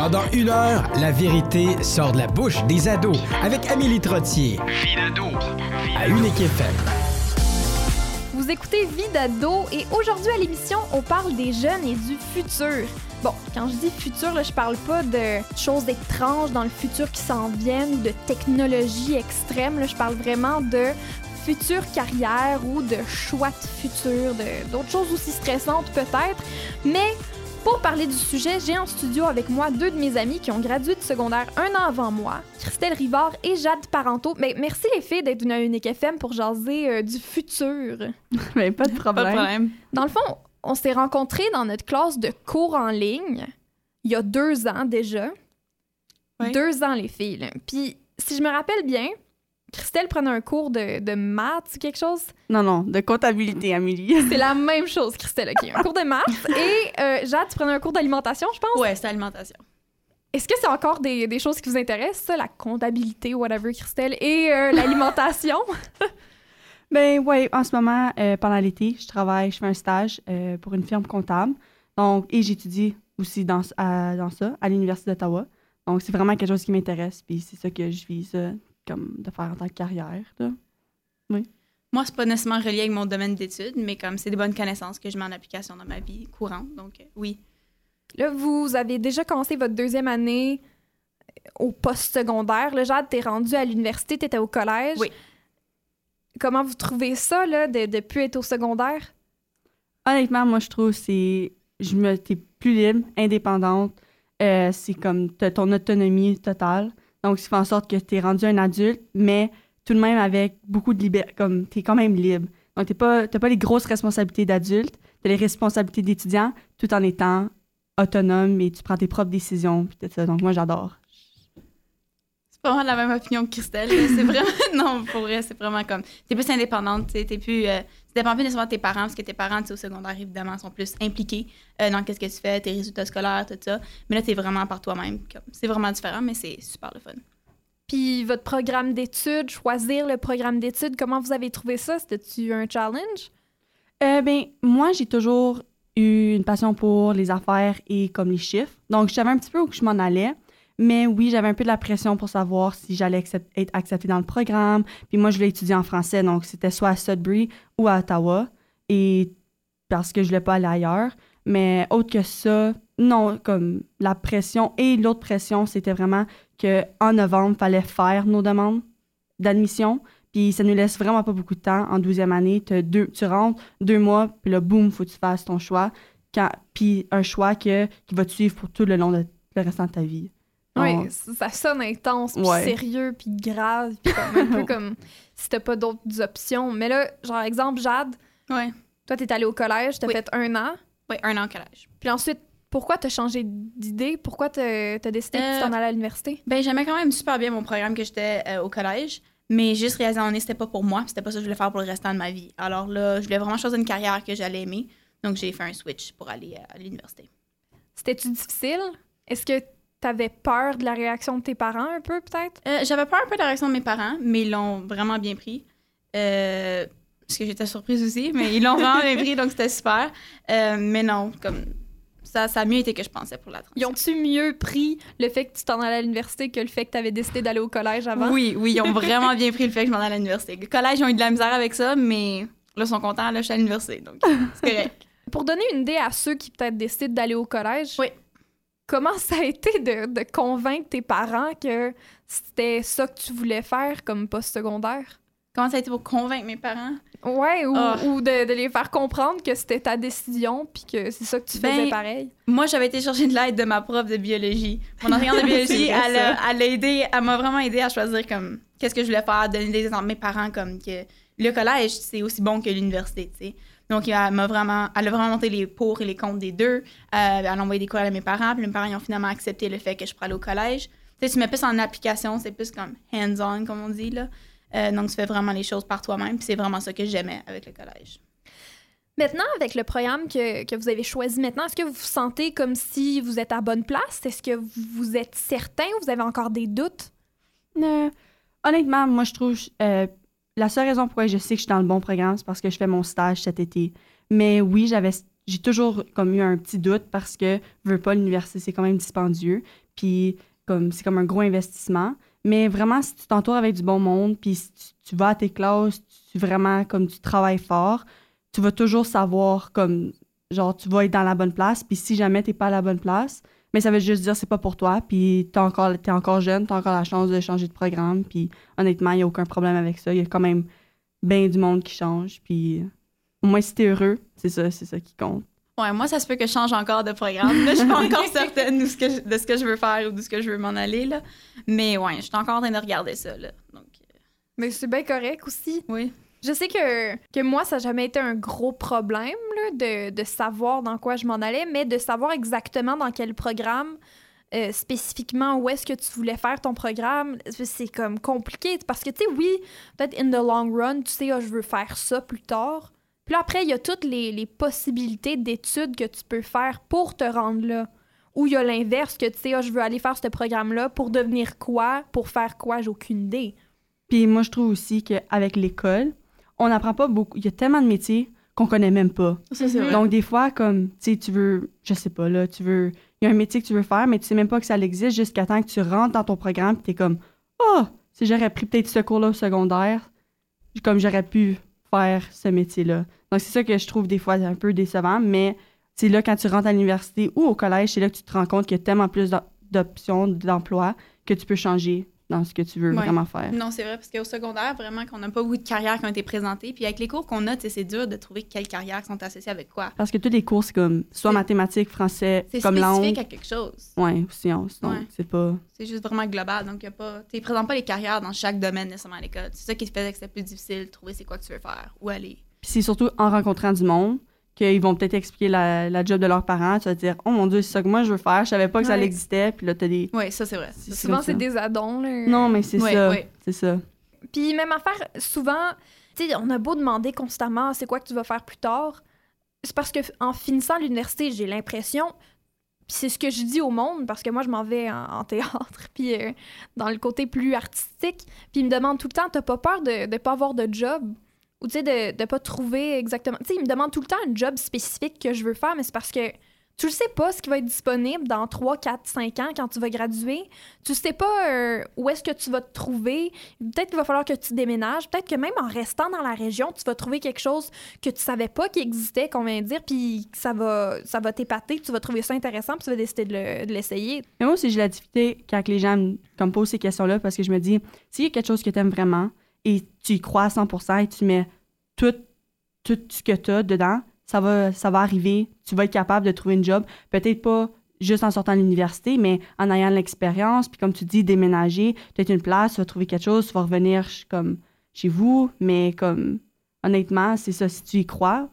Pendant une heure, la vérité sort de la bouche des ados avec Amélie Trottier. Vie d'ado. À Unique FM. Vous écoutez Vie d'ado et aujourd'hui à l'émission, on parle des jeunes et du futur. Bon, quand je dis futur, là, je parle pas de choses étranges dans le futur qui s'en viennent, de technologie extrême. Là, je parle vraiment de future carrière ou de choix de futur, de- d'autres choses aussi stressantes peut-être. Mais pour parler du sujet, j'ai en studio avec moi deux de mes amis qui ont gradué de secondaire un an avant moi, Christelle Rivard et Jade Parenteau. Mais merci les filles d'être venues à Unique FM pour jaser euh, du futur. Mais pas de problème. Pas de problème. Dans le fond, on s'est rencontrés dans notre classe de cours en ligne il y a deux ans déjà. Deux ans, les filles. là. Puis, si je me rappelle bien, Christelle prenait un cours de, de maths ou quelque chose? Non, non, de comptabilité, Amélie. C'est la même chose, Christelle. OK, un cours de maths. Et euh, Jade, tu prenais un cours d'alimentation, je pense? Ouais, c'est alimentation. Est-ce que c'est encore des, des choses qui vous intéressent, ça, la comptabilité, whatever, Christelle, et euh, l'alimentation? Ben ouais, en ce moment, euh, pendant l'été, je travaille, je fais un stage euh, pour une firme comptable. Donc, et j'étudie aussi dans, à- dans ça, à l'Université d'Ottawa. Donc, c'est vraiment quelque chose qui m'intéresse, puis c'est ça que je vise euh, comme de faire en tant que carrière. là. Moi, c'est pas nécessairement relié avec mon domaine d'études, mais comme c'est des bonnes connaissances que je mets en application dans ma vie courante. Donc, euh, oui. Là, vous avez déjà commencé votre deuxième année euh, au post-secondaire. Là, Jade, t'es rendue à l'université, t'étais au collège. Oui. Comment vous trouvez ça, là, de ne plus être au secondaire? Honnêtement, moi, je trouve que c'est. Je me. T'es plus libre, indépendante. Euh, c'est comme. T'as ton autonomie totale. Donc, ça fait en sorte que t'es rendu un adulte, mais tout de même avec beaucoup de liberté. Comme, t'es quand même libre. Donc, t'es pas, t'as pas les grosses responsabilités d'adulte, t'as les responsabilités d'étudiant, tout en étant autonome et tu prends tes propres décisions. Ça. Donc, moi, j'adore. C'est pas vraiment la même opinion que Christelle. C'est vraiment. non, pour vrai, c'est vraiment comme. T'es plus indépendante, tu sais. T'es plus. euh, tu dépends plus nécessairement de tes parents, parce que tes parents, tu sais, au secondaire, évidemment, sont plus impliqués euh, dans qu'est-ce que tu fais, tes résultats scolaires, tout ça. Mais là, t'es vraiment par toi-même. comme- C'est vraiment différent, mais c'est super le fun. Puis votre programme d'études, choisir le programme d'études, comment vous avez trouvé ça? C'était-tu un challenge? Euh, ben, moi, j'ai toujours eu une passion pour les affaires et comme les chiffres. Donc, je savais un petit peu où je m'en allais. Mais oui, j'avais un peu de la pression pour savoir si j'allais être acceptée dans le programme. Puis moi, je voulais étudier en français, donc c'était soit à Sudbury ou à Ottawa. Et parce que je voulais pas aller ailleurs. Mais autre que ça, non, comme la pression et l'autre pression, c'était vraiment qu'en novembre, il fallait faire nos demandes d'admission. Puis ça nous laisse vraiment pas beaucoup de temps. En 12e année, deux, tu rentres deux mois, puis là, boum, faut que tu fasses ton choix. Puis un choix que, qui va te suivre pour tout le long de le restant de ta vie. Oui, ça sonne intense, puis Ouais. sérieux, puis grave, puis comme un peu comme si t'as pas d'autres options. Mais là, genre, exemple, Jade, Ouais. toi, t'es allée au collège, t'as Oui. fait un an. Ouais, un an au collège. Puis ensuite, pourquoi t'as changé d'idée? Pourquoi t'as as décidé que tu Euh, t'en allais à l'université? Ben, j'aimais quand même super bien mon programme que j'étais euh, au collège, mais juste réalisé en année, c'était pas pour moi, puis c'était pas ça que je voulais faire pour le restant de ma vie. Alors là, je voulais vraiment choisir une carrière que j'allais aimer, donc j'ai fait un switch pour aller euh, à l'université. C'était-tu difficile? Est-ce que t'avais peur de la réaction de tes parents un peu, peut-être? Euh, J'avais peur un peu de la réaction de mes parents, mais ils l'ont vraiment bien pris. Euh, parce que j'étais surprise aussi, mais ils l'ont vraiment bien pris, donc c'était super. Euh, mais non, comme ça, ça a mieux été que je pensais pour la Ils transition. ont-tu mieux pris le fait que tu t'en allais à l'université que le fait que t'avais décidé d'aller au collège avant? Oui, oui, ils ont vraiment bien pris le fait que je m'en allais à l'université. Le collège, ils ont eu de la misère avec ça, mais là, ils sont contents, là, je suis à l'université, donc c'est correct. Pour donner une idée à ceux qui peut-être décident d'aller au collège, Oui. Comment ça a été de, de convaincre tes parents que c'était ça que tu voulais faire comme post-secondaire? Comment ça a été pour convaincre mes parents? Ouais, ou, Ah. ou de, de les faire comprendre que c'était ta décision puis que c'est ça que tu Ben, faisais pareil? Moi, j'avais été chercher de l'aide de ma prof de biologie. Mon enseignante de biologie, elle, a- elle, a aidé, elle m'a vraiment aidé à choisir comme qu'est-ce que je voulais faire, donner des exemples à mes parents comme que le collège, c'est aussi bon que l'université, tu sais. Donc, elle m'a vraiment, elle a vraiment monté les pour et les contre des deux. Euh, elle a envoyé des courriels à mes parents, puis mes parents ils ont finalement accepté le fait que je pourrais aller au collège. Tu sais, tu mets plus en application, c'est plus comme hands-on, comme on dit, là. Euh, donc, tu fais vraiment les choses par toi-même, puis c'est vraiment ça que j'aimais avec le collège. Maintenant, avec le programme que, que vous avez choisi maintenant, est-ce que vous vous sentez comme si vous êtes à bonne place? Est-ce que vous êtes certain ou vous avez encore des doutes? Euh, honnêtement, moi, je trouve. euh, la seule raison pourquoi je sais que je suis dans le bon programme, c'est parce que je fais mon stage cet été. Mais oui, j'avais j'ai toujours comme eu un petit doute parce que je veux pas l'université, c'est quand même dispendieux. Puis comme c'est comme un gros investissement. Mais vraiment, si tu t'entoures avec du bon monde, puis si tu, tu vas à tes classes, tu vraiment comme tu travailles fort, tu vas toujours savoir comme genre tu vas être dans la bonne place. Puis si jamais t'es pas à la bonne place, mais ça veut juste dire c'est pas pour toi. Puis t'es encore t'es encore jeune, t'as encore la chance de changer de programme. Puis honnêtement, il y a aucun problème avec ça. Il y a quand même bien du monde qui change. Puis au moins si t'es heureux, c'est ça, c'est ça qui compte. Ouais, moi, ça se peut que je change encore de programme. Là, je suis pas encore certaine de ce, que je, de ce que je veux faire ou de ce que je veux m'en aller. Là. Mais ouais, je suis encore en train de regarder ça. Là. Donc, euh, Mais c'est bien correct aussi. oui. Je sais que, que moi, ça n'a jamais été un gros problème là, de, de savoir dans quoi je m'en allais, mais de savoir exactement dans quel programme, euh, spécifiquement où est-ce que tu voulais faire ton programme, c'est comme compliqué. Parce que, tu sais, oui, peut-être in the long run, tu sais, ah, je veux faire ça plus tard. Puis après, il y a toutes les, les possibilités d'études que tu peux faire pour te rendre là. Ou il y a l'inverse, que tu sais, ah, je veux aller faire ce programme-là pour devenir quoi, pour faire quoi, j'ai aucune idée. Puis moi, je trouve aussi qu'avec l'école, on n'apprend pas beaucoup. Il y a tellement de métiers qu'on connaît même pas. Ça, c'est vrai. Donc, des fois, comme, tu sais, tu veux, je sais pas, là, tu veux, il y a un métier que tu veux faire, mais tu sais même pas que ça existe jusqu'à temps que tu rentres dans ton programme et tu es comme, oh, si j'aurais pris peut-être ce cours-là au secondaire, comme j'aurais pu faire ce métier-là. Donc, c'est ça que je trouve des fois un peu décevant, mais c'est là, quand tu rentres à l'université ou au collège, c'est là que tu te rends compte qu'il y a tellement plus d'op- d'options d'emploi que tu peux changer dans ce que tu veux Ouais. vraiment faire. Non, c'est vrai, parce qu'au secondaire, vraiment, qu'on n'a pas beaucoup de carrières qui ont été présentées. Puis avec les cours qu'on a, c'est dur de trouver quelles carrières sont associées avec quoi. Parce que tous les cours, c'est comme soit C'est- mathématiques, français, C'est comme spécifique langue. à quelque chose. Ouais, ou sciences. Donc, Ouais. c'est pas. C'est juste vraiment global. Donc, y a pas. Tu ne présentes pas les carrières dans chaque domaine nécessairement à l'école. C'est ça qui faisait que c'était plus difficile de trouver c'est quoi que tu veux faire, où aller. Puis c'est surtout en rencontrant du monde qu'ils vont peut-être expliquer la, la job de leurs parents. Tu vas te dire, oh mon Dieu, c'est ça que moi je veux faire. Je savais pas que ça existait. Puis là, t'as des. Oui, ça, c'est vrai. Souvent, c'est des addons. Là. Non, mais c'est Ouais, ça. ouais. C'est ça. Puis même affaire, souvent, tu sais, on a beau demander constamment c'est quoi que tu vas faire plus tard. C'est parce que en finissant l'université, j'ai l'impression, puis c'est ce que je dis au monde, parce que moi, je m'en vais en, en théâtre, puis euh, dans le côté plus artistique, puis ils me demandent tout le temps, t'as pas peur de ne pas avoir de job? Ou tu sais, de ne pas trouver exactement. Tu sais, ils me demandent tout le temps un job spécifique que je veux faire, mais c'est parce que tu le sais pas ce qui va être disponible dans 3, 4, 5 ans quand tu vas graduer. Tu sais pas euh, où est-ce que tu vas te trouver. Peut-être qu'il va falloir que tu déménages. Peut-être que même en restant dans la région, tu vas trouver quelque chose que tu savais pas qui existait, qu'on vient de dire, puis ça va, ça va t'épater, tu vas trouver ça intéressant, puis tu vas décider de le- de l'essayer. Moi aussi, j'ai la difficulté quand les gens me posent ces questions-là parce que je me dis, s'il y a quelque chose que tu aimes vraiment et tu y crois à 100 et tu mets tout, tout ce que tu as dedans, ça va, ça va arriver. Tu vas être capable de trouver une job. Peut-être pas juste en sortant de l'université, mais en ayant l'expérience. Puis comme tu dis, déménager, peut-être une place, tu vas trouver quelque chose, tu vas revenir comme chez vous. Mais comme, honnêtement, c'est ça, si tu y crois,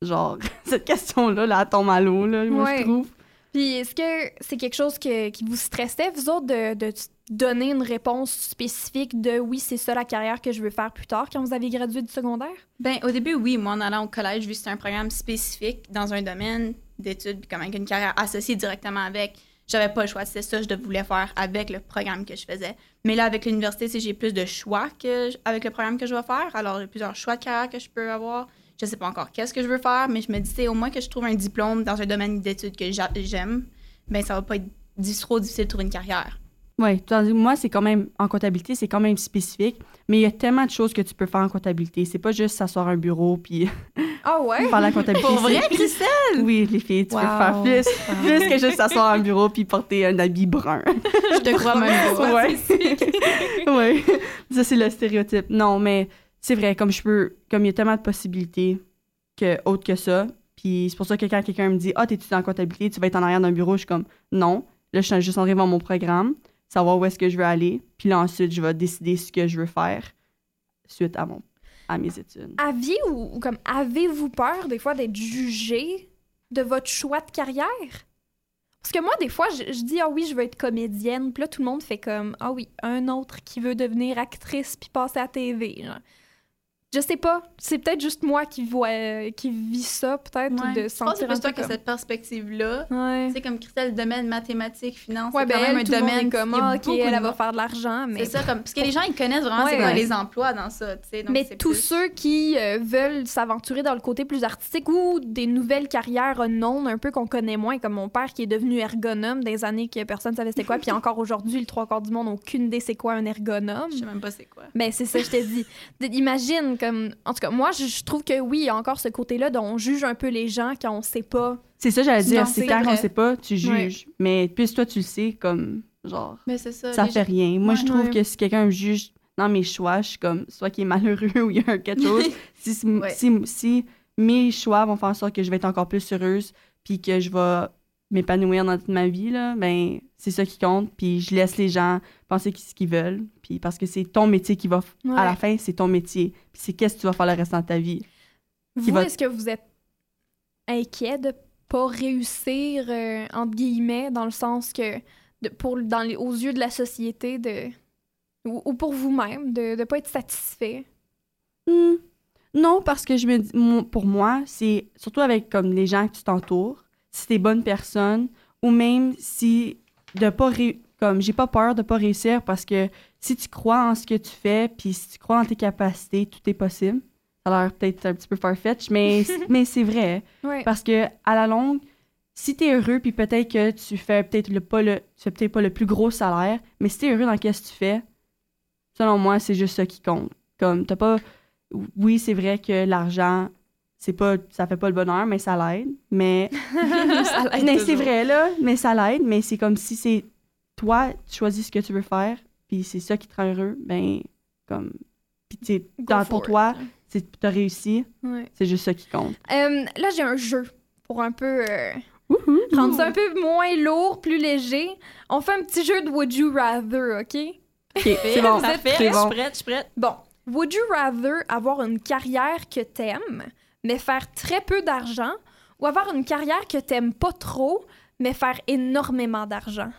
genre, cette question-là, là, tombe à l'eau, là, moi, Ouais. je trouve. Puis est-ce que c'est quelque chose qui vous stressait, vous autres, de, donner une réponse spécifique de oui, c'est ça la carrière que je veux faire plus tard quand vous avez gradué du secondaire? Ben, au début, oui, moi, en allant au collège, vu que c'était un programme spécifique dans un domaine d'études, comme avec une carrière associée directement avec, j'avais pas le choix. C'était ça que je voulais faire avec le programme que je faisais. Mais là, avec l'université, c'est- j'ai plus de choix que avec le programme que je vais faire. Alors, j'ai plusieurs choix de carrière que je peux avoir. Je sais pas encore qu'est-ce que je veux faire, mais je me dis, au moins que je trouve un diplôme dans un domaine d'études que j'a- j'aime, ben ça va pas être trop difficile de trouver une carrière. Oui, tandis que moi, c'est quand même, en comptabilité, c'est quand même spécifique, mais il y a tellement de choses que tu peux faire en comptabilité. C'est pas juste s'asseoir à un bureau puis Ah ouais? faire la comptabilité. Pour vrai, Christelle? Oui, les filles, tu peux Wow. faire plus, plus que juste s'asseoir à un bureau puis porter un habit brun. Je te crois même pas. Ouais. oui, ça, c'est le stéréotype. Non, mais c'est vrai, comme je peux, comme il y a tellement de possibilités que, autres que ça, puis c'est pour ça que quand quelqu'un me dit « Ah, t'es-tu en comptabilité, tu vas être en arrière d'un bureau », je suis comme « Non, là, je suis juste en voir mon programme, savoir où est-ce que je veux aller, puis là, ensuite, je vais décider ce que je veux faire suite à, mon, à mes études. Aviez ou, comme avez-vous peur des fois d'être jugé de votre choix de carrière? Parce que moi, des fois, je, dis ah oui, je veux être comédienne, puis là tout le monde fait comme ah oui, un autre qui veut devenir actrice puis passer à la TV. genre. Je sais pas, c'est peut-être juste moi qui vois, qui vis ça, peut-être, ou de Je pense que c'est sentir toi comme... cette perspective-là. Ouais. Tu sais, comme Christelle, le domaine mathématiques, finance, Ouais, c'est ben quand même elle, un domaine comme, ah, ok, elle, elle va faire de l'argent, mais... C'est ça, comme, parce que les gens, ils connaissent vraiment Ouais. c'est Ouais. les emplois dans ça, tu sais. Mais c'est tous plus- ceux qui euh, veulent s'aventurer dans le côté plus artistique ou des nouvelles carrières unknown, un peu qu'on connaît moins, comme mon père qui est devenu ergonome des années que personne ne savait c'était quoi, puis encore aujourd'hui, le trois quarts du monde n'a aucune idée c'est quoi un ergonome. Je sais même pas c'est quoi. Ben, c'est ça, je t'ai dit. Imagine, comme. En tout cas, moi, je, je trouve que oui, il y a encore ce côté-là dont on juge un peu les gens quand on sait pas. C'est ça, j'allais dire. C'est quand on sait pas, tu juges. Mais puis toi, tu le sais, comme, genre, Mais c'est ça. ça fait gens- rien. Moi, je trouve Ouais. que si quelqu'un me juge dans mes choix, je suis comme, soit qu'il est malheureux ou il y a quelque chose. si, si, Ouais. si, si mes choix vont faire en sorte que je vais être encore plus heureuse, puis que je vais m'épanouir dans toute ma vie, là, ben, c'est ça qui compte. Puis je laisse les gens penser ce qu'ils veulent. Puis parce que c'est ton métier qui va. Ouais. À la fin, c'est ton métier. Puis c'est qu'est-ce que tu vas faire le restant de ta vie. Vous, va- est-ce que vous êtes inquiet de pas réussir, euh, entre guillemets, dans le sens que, de, pour, dans les, aux yeux de la société, de. Ou, ou pour vous-même, de ne pas être satisfait? Hmm. Non, parce que je me dis, pour moi, c'est surtout avec comme les gens que tu t'entoures, si t'es bonne personne, ou même si de pas ré- comme j'ai pas peur de pas réussir parce que si tu crois en ce que tu fais, puis si tu crois en tes capacités, tout est possible. Ça a l'air peut-être un petit peu farfetch, mais mais c'est vrai Ouais. parce que à la longue, si t'es heureux, puis peut-être que tu fais peut-être le pas le tu fais peut-être pas le plus gros salaire, mais si t'es heureux dans ce que tu fais, selon moi, c'est juste ça qui compte. Comme t'as pas oui, c'est vrai que l'argent, c'est pas, ça fait pas le bonheur, mais ça l'aide. Mais, Ça l'aide mais c'est vrai là, mais ça l'aide. Mais c'est comme si c'est toi, tu choisis ce que tu veux faire, puis c'est ça qui te rend heureux. Ben, comme, puis tu sais, Go dans- pour it. toi, c'est t'as réussi. Ouais. C'est juste ça qui compte. Euh, là, j'ai un jeu pour un peu. euh, Wouhou! rendre ça un peu moins lourd, plus léger. On fait un petit jeu de Would You Rather, OK? Ok, c'est bon. Vous êtes Parfait, C'est je bon. suis prête, je suis prête. Bon, Would you rather avoir une carrière que t'aimes, mais faire très peu d'argent, ou avoir une carrière que t'aimes pas trop, mais faire énormément d'argent?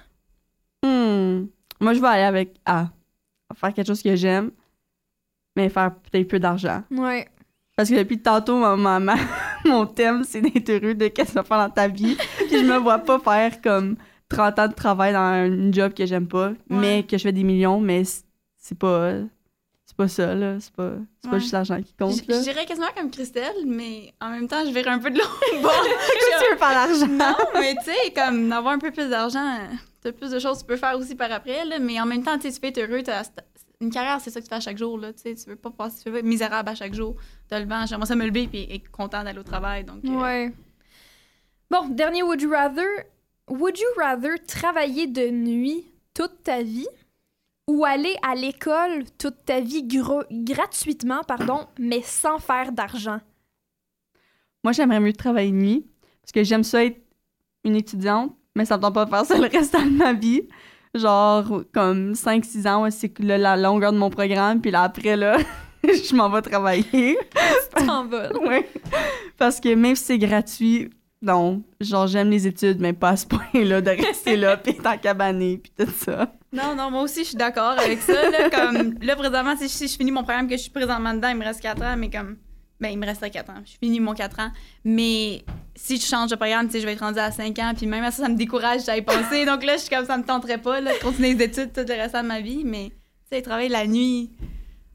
Hmm. Moi, je vais aller avec A. Faire quelque chose que j'aime, mais faire peut-être peu d'argent. Ouais. Parce que depuis tantôt, ma maman, mon thème, c'est d'être heureux de qu'est-ce que tu faire dans ta vie. Puis je me vois pas faire comme 30 ans de travail dans un job que j'aime pas, mais que je fais des millions, mais c'est pas. C'est pas ça, là. C'est pas, c'est pas juste l'argent qui compte, là. je dirais quasiment comme Christelle, mais en même temps, je verrais un peu de l'autre bord. Qu'est-ce que tu veux faire l'argent? Non, mais tu sais, comme d'avoir un peu plus d'argent, t'as plus de choses que tu peux faire aussi par après, là, mais en même temps, tu sais, tu peux être heureux, t'as- une carrière, c'est ça que tu fais à chaque jour, là, tu sais, tu veux pas passer, tu veux pas être misérable à chaque jour, t'as le vent, j'aimerais ça me lever et être content d'aller au travail, donc... euh, Ouais. Bon, dernier Would you rather. Would you rather travailler de nuit toute ta vie ou aller à l'école toute ta vie gratuitement, pardon, mais sans faire d'argent? Moi, j'aimerais mieux travailler de nuit, parce que j'aime ça être une étudiante, mais ça me tente pas de faire ça le restant de ma vie. Genre, comme 5-6 ans, c'est la longueur de mon programme, puis là, après, là, je m'en vais travailler. T'envoles. Ouais. Parce que même si c'est gratuit, non. Genre, j'aime les études, mais pas à ce point-là de rester là, puis être en cabané, puis tout ça. Non, non, moi aussi, je suis d'accord avec ça, là, comme, là, présentement, si je finis mon programme que je suis présentement dedans, il me reste 4 ans, mais comme, ben, il me reste 4 ans, je finis mon 4 ans, mais si je change de programme, tu sais, je vais être rendue à 5 ans, puis même à ça, ça me décourage, j'avais pensé, donc là, je suis comme, ça me tenterait pas, là, de continuer les études tout le restant de ma vie, mais, tu sais, travailler la nuit,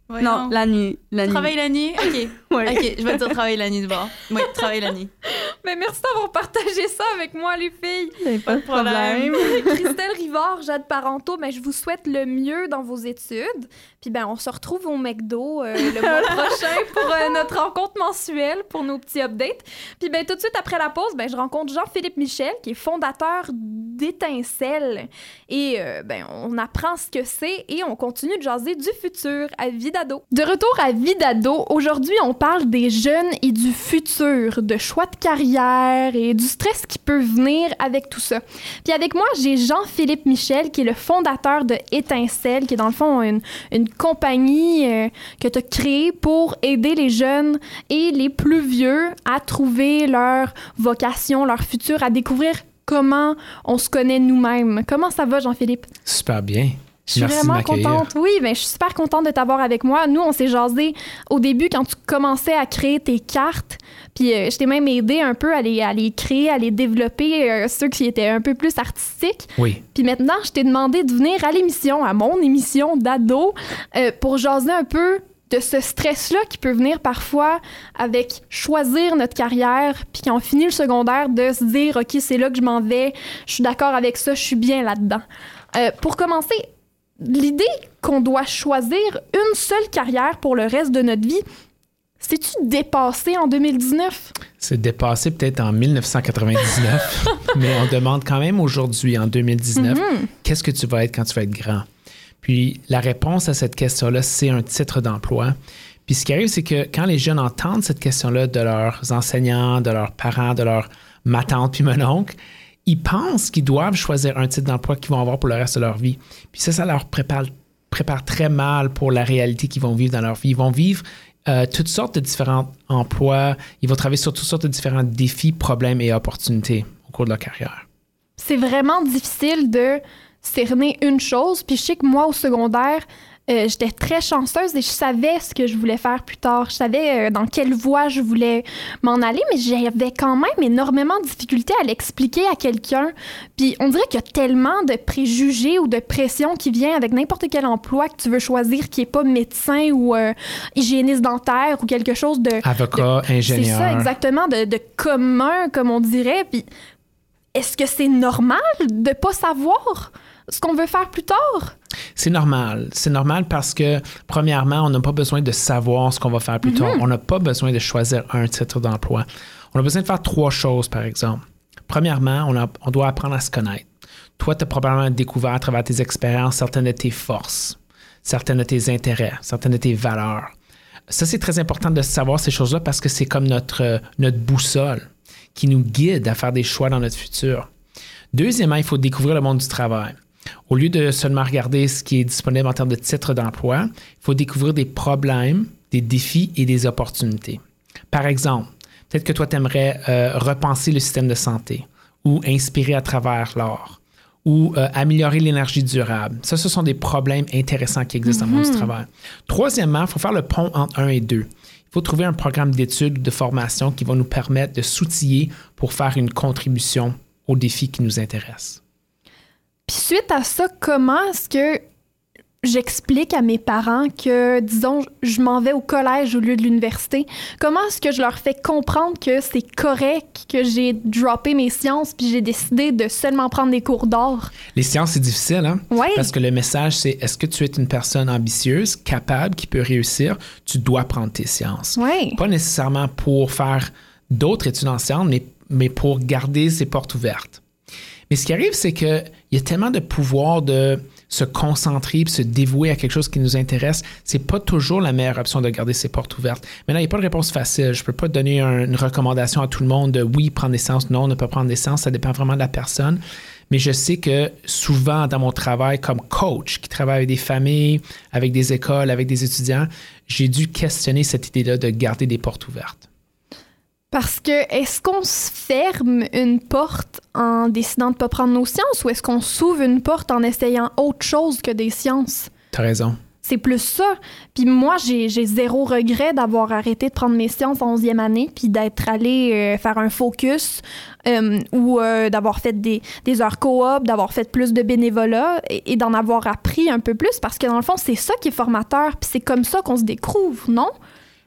voyons. Non, la nuit. La nuit. Travailler la nuit? OK. Ouais. OK, je vais dire travailler la nuit du bord. Oui, travailler la nuit. Mais merci d'avoir partagé ça avec moi, les filles. Pas de problème. Christelle Rivard, Jade Parenteau, ben, je vous souhaite le mieux dans vos études. Puis ben, on se retrouve au McDo euh, le mois prochain pour euh, notre rencontre mensuelle pour nos petits updates. Puis ben, tout de suite après la pause, ben, je rencontre Jean-Philippe Michel, qui est fondateur d'Étincelle. Et euh, ben, on apprend ce que c'est et on continue de jaser du futur à Vidado. De retour à Vidado, aujourd'hui, on parle des jeunes et du futur, de choix de carrière et du stress qui peut venir avec tout ça. Puis avec moi, j'ai Jean-Philippe Michel, qui est le fondateur de Étincelle, qui est dans le fond une, une compagnie euh, que tu as créée pour aider les jeunes et les plus vieux à trouver leur vocation, leur futur, à découvrir comment on se connaît nous-mêmes. Comment ça va, Jean-Philippe? Super bien. Je suis Merci vraiment contente. Oui, ben, je suis super contente de t'avoir avec moi. Nous, on s'est jasé au début quand tu commençais à créer tes cartes. Puis euh, je t'ai même aidé un peu à les, à les créer, à les développer, euh, ceux qui étaient un peu plus artistiques. Oui. Puis maintenant, je t'ai demandé de venir à l'émission, à mon émission d'ado, euh, pour jaser un peu de ce stress-là qui peut venir parfois avec choisir notre carrière, puis quand on finit le secondaire, de se dire, OK, c'est là que je m'en vais, je suis d'accord avec ça, je suis bien là-dedans. Pour commencer, l'idée qu'on doit choisir une seule carrière pour le reste de notre vie, c'est-tu dépassé en 2019? C'est dépassé peut-être en 1999, mais on demande quand même aujourd'hui, en 2019, qu'est-ce que tu vas être quand tu vas être grand? Puis la réponse à cette question-là, c'est un titre d'emploi. Puis ce qui arrive, c'est que quand les jeunes entendent cette question-là de leurs enseignants, de leurs parents, de leur ma tante puis mon oncle, ils pensent qu'ils doivent choisir un titre d'emploi qu'ils vont avoir pour le reste de leur vie. Puis ça, ça leur prépare, prépare très mal pour la réalité qu'ils vont vivre dans leur vie. Ils vont vivre euh, toutes sortes de différents emplois. Ils vont travailler sur toutes sortes de différents défis, problèmes et opportunités au cours de leur carrière. c'est vraiment difficile de cerner une chose. Puis je sais que moi, au secondaire, euh, j'étais très chanceuse et je savais ce que je voulais faire plus tard. Je savais euh, dans quelle voie je voulais m'en aller, mais j'avais quand même énormément de difficultés à l'expliquer à quelqu'un. Puis on dirait qu'il y a tellement de préjugés ou de pression qui vient avec n'importe quel emploi que tu veux choisir qui est pas médecin ou euh, hygiéniste dentaire ou quelque chose de... Avocat, C'est ingénieur. ça, exactement, de, de commun, comme on dirait. Puis, est-ce que c'est normal de pas savoir? Ce qu'on veut faire plus tard? C'est normal. C'est normal parce que, premièrement, on n'a pas besoin de savoir ce qu'on va faire plus tard. On n'a pas besoin de choisir un titre d'emploi. On a besoin de faire trois choses, par exemple. Premièrement, on, a- on doit apprendre à se connaître. Toi, tu as probablement découvert à travers tes expériences certaines de tes forces, certaines de tes intérêts, certaines de tes valeurs. Ça, c'est très important de savoir ces choses-là parce que c'est comme notre, notre boussole qui nous guide à faire des choix dans notre futur. Deuxièmement, il faut découvrir le monde du travail. Au lieu de seulement regarder ce qui est disponible en termes de titres d'emploi, il faut découvrir des problèmes, des défis et des opportunités. Par exemple, peut-être que toi, tu aimerais repenser le système de santé ou inspirer à travers l'art ou euh, améliorer l'énergie durable. Ça, ce sont des problèmes intéressants qui existent dans le monde du travail. Troisièmement, il faut faire le pont entre un et deux. Il faut trouver un programme d'études ou de formation qui va nous permettre de s'outiller pour faire une contribution aux défis qui nous intéressent. Puis suite à ça, comment est-ce que j'explique à mes parents que, disons, je m'en vais au collège au lieu de l'université? Comment est-ce que je leur fais comprendre que c'est correct que j'ai droppé mes sciences puis j'ai décidé de seulement prendre des cours d'art? Les sciences, c'est difficile, hein? Oui. Parce que le message, c'est est-ce que tu es une personne ambitieuse, capable, qui peut réussir? Tu dois prendre tes sciences. Oui. Pas nécessairement pour faire d'autres études en sciences, mais, mais pour garder ses portes ouvertes. Mais ce qui arrive, c'est qu'il y a tellement de pouvoir de se concentrer puis se dévouer à quelque chose qui nous intéresse. C'est pas toujours la meilleure option de garder ses portes ouvertes. Maintenant, il n'y a pas de réponse facile. Je peux pas donner un- une recommandation à tout le monde de oui, prendre des séances, non, ne pas prendre des. Ça dépend vraiment de la personne. Mais je sais que souvent dans mon travail comme coach, qui travaille avec des familles, avec des écoles, avec des étudiants, j'ai dû questionner cette idée-là de garder des portes ouvertes. Parce que est-ce qu'on se ferme une porte en décidant de pas prendre nos sciences ou est-ce qu'on s'ouvre une porte en essayant autre chose que des sciences? T'as raison. C'est plus ça. Puis moi, j'ai j'ai zéro regret d'avoir arrêté de prendre mes sciences en 11e année puis d'être allé euh, faire un focus euh, ou euh, d'avoir fait des, des heures coop, d'avoir fait plus de bénévolat et, et d'en avoir appris un peu plus parce que dans le fond, c'est ça qui est formateur puis c'est comme ça qu'on se découvre, non?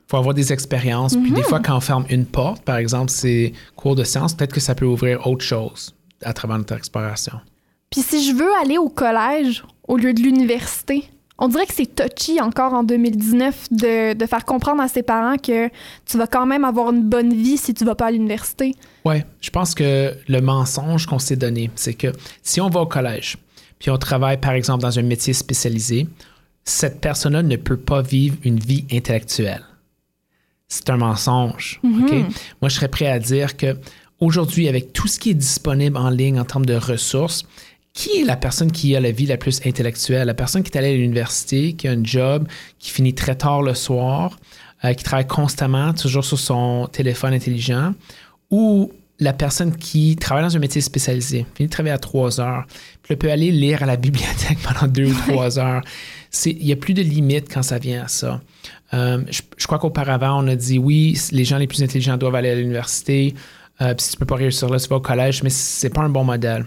Il faut avoir des expériences. Puis des fois, quand on ferme une porte, par exemple, c'est cours de sciences, peut-être que ça peut ouvrir autre chose à travers notre exploration. Puis si je veux aller au collège au lieu de l'université, on dirait que c'est touchy encore en 2019 de, de faire comprendre à ses parents que tu vas quand même avoir une bonne vie si tu vas pas à l'université. Oui, je pense que le mensonge qu'on s'est donné, c'est que si on va au collège, puis on travaille par exemple dans un métier spécialisé, cette personne-là ne peut pas vivre une vie intellectuelle. C'est un mensonge. OK? Moi, je serais prêt à dire que aujourd'hui, avec tout ce qui est disponible en ligne en termes de ressources, qui est la personne qui a la vie la plus intellectuelle? La personne qui est allée à l'université, qui a un job, qui finit très tard le soir, euh, qui travaille constamment, toujours sur son téléphone intelligent, ou la personne qui travaille dans un métier spécialisé, finit de travailler à trois heures, puis elle peut aller lire à la bibliothèque pendant deux ou trois heures. Il n'y a plus de limite quand ça vient à ça. Euh, je, crois qu'auparavant, on a dit oui, les gens les plus intelligents doivent aller à l'université. Euh, puis si tu peux pas réussir là, tu vas au collège, mais c'est pas un bon modèle.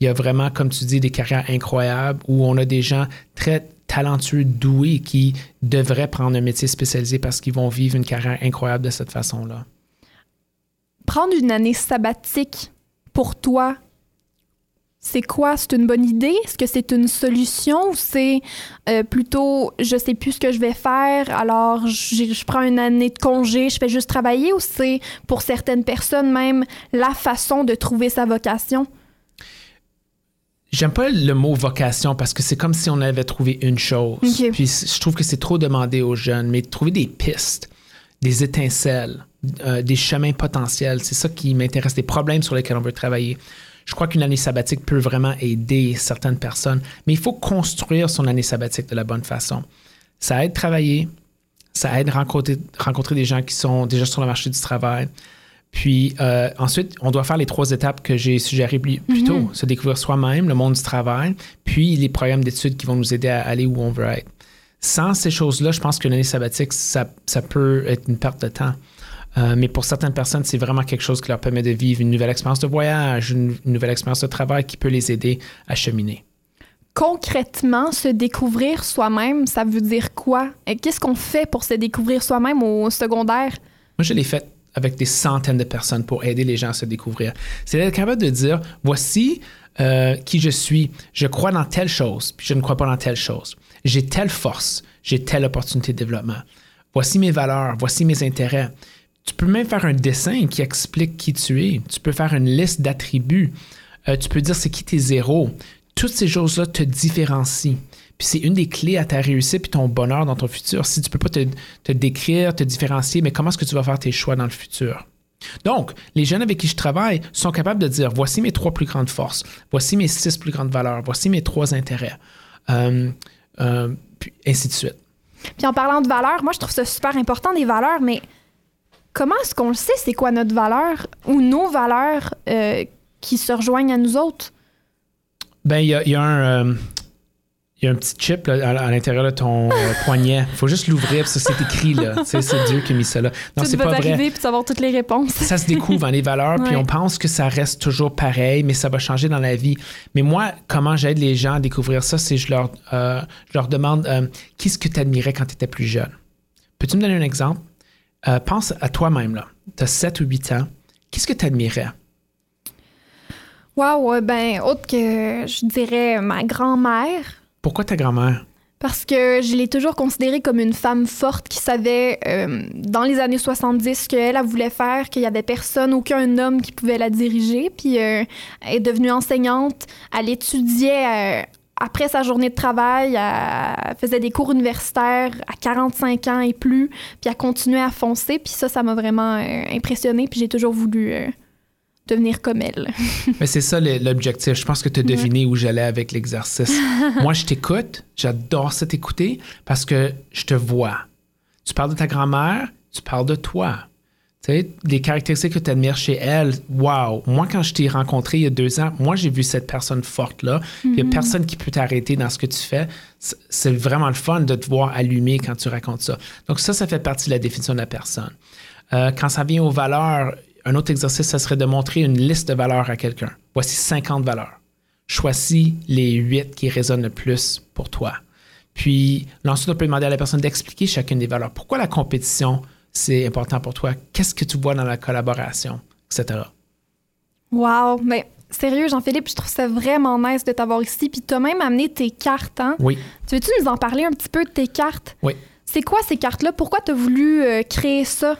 Il y a vraiment, comme tu dis, des carrières incroyables où on a des gens très talentueux, doués, qui devraient prendre un métier spécialisé parce qu'ils vont vivre une carrière incroyable de cette façon-là. Prendre une année sabbatique pour toi, c'est quoi? C'est une bonne idée? Est-ce que c'est une solution ou c'est euh, plutôt je sais plus ce que je vais faire, alors je prends une année de congé, je fais juste travailler ou c'est pour certaines personnes même la façon de trouver sa vocation? J'aime pas le mot vocation parce que c'est comme si on avait trouvé une chose. Puis je trouve que c'est trop demandé aux jeunes, mais trouver des pistes, des étincelles, euh, des chemins potentiels, c'est ça qui m'intéresse, des problèmes sur lesquels on veut travailler. Je crois qu'une année sabbatique peut vraiment aider certaines personnes, mais il faut construire son année sabbatique de la bonne façon. Ça aide à travailler, ça aide à rencontrer, rencontrer des gens qui sont déjà sur le marché du travail, puis euh, ensuite, on doit faire les trois étapes que j'ai suggérées plus, tôt. Mhm. Se découvrir soi-même, le monde du travail, puis les programmes d'études qui vont nous aider à aller où on veut être. Sans ces choses-là, je pense qu'une année sabbatique, ça, peut être une perte de temps. Euh, mais pour certaines personnes, c'est vraiment quelque chose qui leur permet de vivre une nouvelle expérience de voyage, une, nouvelle expérience de travail qui peut les aider à cheminer. Concrètement, se découvrir soi-même, ça veut dire quoi? Qu'est-ce qu'on fait pour se découvrir soi-même au secondaire? Moi, je l'ai fait avec des centaines de personnes pour aider les gens à se découvrir. C'est d'être capable de dire, voici euh, qui je suis, je crois dans telle chose, puis je ne crois pas dans telle chose. J'ai telle force, j'ai telle opportunité de développement. Voici mes valeurs, voici mes intérêts. Tu peux même faire un dessin qui explique qui tu es. Tu peux faire une liste d'attributs. Euh, tu peux dire c'est qui tes zéros. Toutes ces choses-là te différencient. Puis c'est une des clés à ta réussite puis ton bonheur dans ton futur. Si tu peux pas te, décrire, te différencier, mais comment est-ce que tu vas faire tes choix dans le futur? Donc, les jeunes avec qui je travaille sont capables de dire voici mes trois plus grandes forces, voici mes six plus grandes valeurs, voici mes trois intérêts, euh, euh, puis ainsi de suite. Puis en parlant de valeurs, moi je trouve ça super important des valeurs, mais comment est-ce qu'on le sait c'est quoi notre valeur ou nos valeurs euh, qui se rejoignent à nous autres? Ben, il y, a, un il y a un petit chip à, l'intérieur de ton euh, poignet. Il faut juste l'ouvrir, ça c'est écrit là. c'est Dieu qui a mis ça là. Non, c'est pas vrai. puis savoir toutes les réponses. ça se découvre, hein, les valeurs, puis on pense que ça reste toujours pareil, mais ça va changer dans la vie. Mais moi, comment j'aide les gens à découvrir ça, c'est je leur, euh, je leur demande euh, qu'est-ce que tu admirais quand tu étais plus jeune? Peux-tu me donner un exemple? Pense à toi-même là. Tu as 7 ou 8 ans. Qu'est-ce que tu admirais? Wow, ben, autre que je dirais ma grand-mère pourquoi ta grand-mère? Parce que je l'ai toujours considérée comme une femme forte qui savait, euh, dans les années 70, ce qu'elle elle voulait faire, qu'il y avait personne, aucun homme qui pouvait la diriger. Puis euh, elle est devenue enseignante. Elle étudiait euh, après sa journée de travail. Elle faisait des cours universitaires à 45 ans et plus. Puis elle continuait à foncer. Puis ça, ça m'a vraiment impressionnée. Puis j'ai toujours voulu devenir comme elle. Mais c'est ça l'objectif. Je pense que tu as deviné où j'allais avec l'exercice. Moi, je t'écoute. J'adore ça t'écouter parce que je te vois. Tu parles de ta grand-mère, tu parles de toi. Sais, les caractéristiques que tu admires chez elle, wow! Moi, quand je t'ai rencontré il y a deux ans, moi, j'ai vu cette personne forte-là. Il n'y a mhm. personne qui peut t'arrêter dans ce que tu fais. C'est vraiment le fun de te voir allumer quand tu racontes ça. Donc, ça, ça fait partie de la définition de la personne. Euh, quand ça vient aux valeurs, un autre exercice, ce serait de montrer une liste de valeurs à quelqu'un. Voici 50 valeurs. Choisis les 8 qui résonnent le plus pour toi. Puis, ensuite, on peut demander à la personne d'expliquer chacune des valeurs. Pourquoi la compétition, c'est important pour toi? Qu'est-ce que tu vois dans la collaboration, etc. Wow! Mais sérieux, Jean-Philippe, je trouve ça vraiment nice de t'avoir ici. Puis, tu as même amené tes cartes, hein? Oui. Tu veux-tu nous en parler un petit peu de tes cartes? Oui. C'est quoi ces cartes-là? Pourquoi tu as voulu euh, créer ça?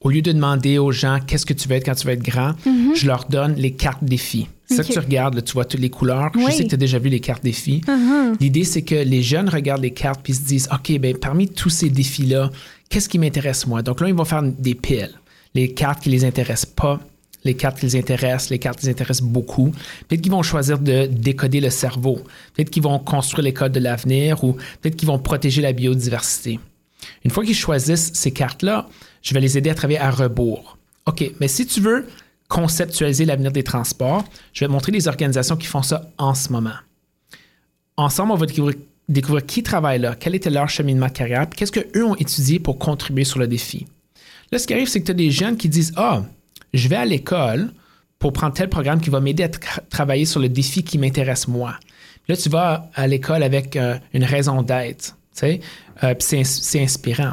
au lieu de demander aux gens qu'est-ce que tu veux être quand tu vas être grand, mhm. je leur donne les cartes défis. C'est ça que tu regardes, tu vois toutes les couleurs. Je sais que tu as déjà vu les cartes défis. Mhm. L'idée, c'est que les jeunes regardent les cartes puis se disent OK, ben parmi tous ces défis-là, qu'est-ce qui m'intéresse moi? Donc là, ils vont faire des piles. Les cartes qui les intéressent pas, les cartes qui les intéressent, les cartes qui les intéressent beaucoup. Peut-être qu'ils vont choisir de décoder le cerveau. Peut-être qu'ils vont construire les codes de l'avenir ou peut-être qu'ils vont protéger la biodiversité. Une fois qu'ils choisissent ces cartes-là, je vais les aider à travailler à rebours. OK, mais si tu veux conceptualiser l'avenir des transports, je vais te montrer les organisations qui font ça en ce moment. Ensemble, on va découvrir, découvrir qui travaille là, quel était leur cheminement de carrière, puis qu'est-ce qu'eux ont étudié pour contribuer sur le défi. Là, ce qui arrive, c'est que tu as des jeunes qui disent Ah, je vais à l'école pour prendre tel programme qui va m'aider à tra- travailler sur le défi qui m'intéresse moi. Là, tu vas à l'école avec euh, une raison d'être. tu sais, euh, puis c'est ins- c'est inspirant.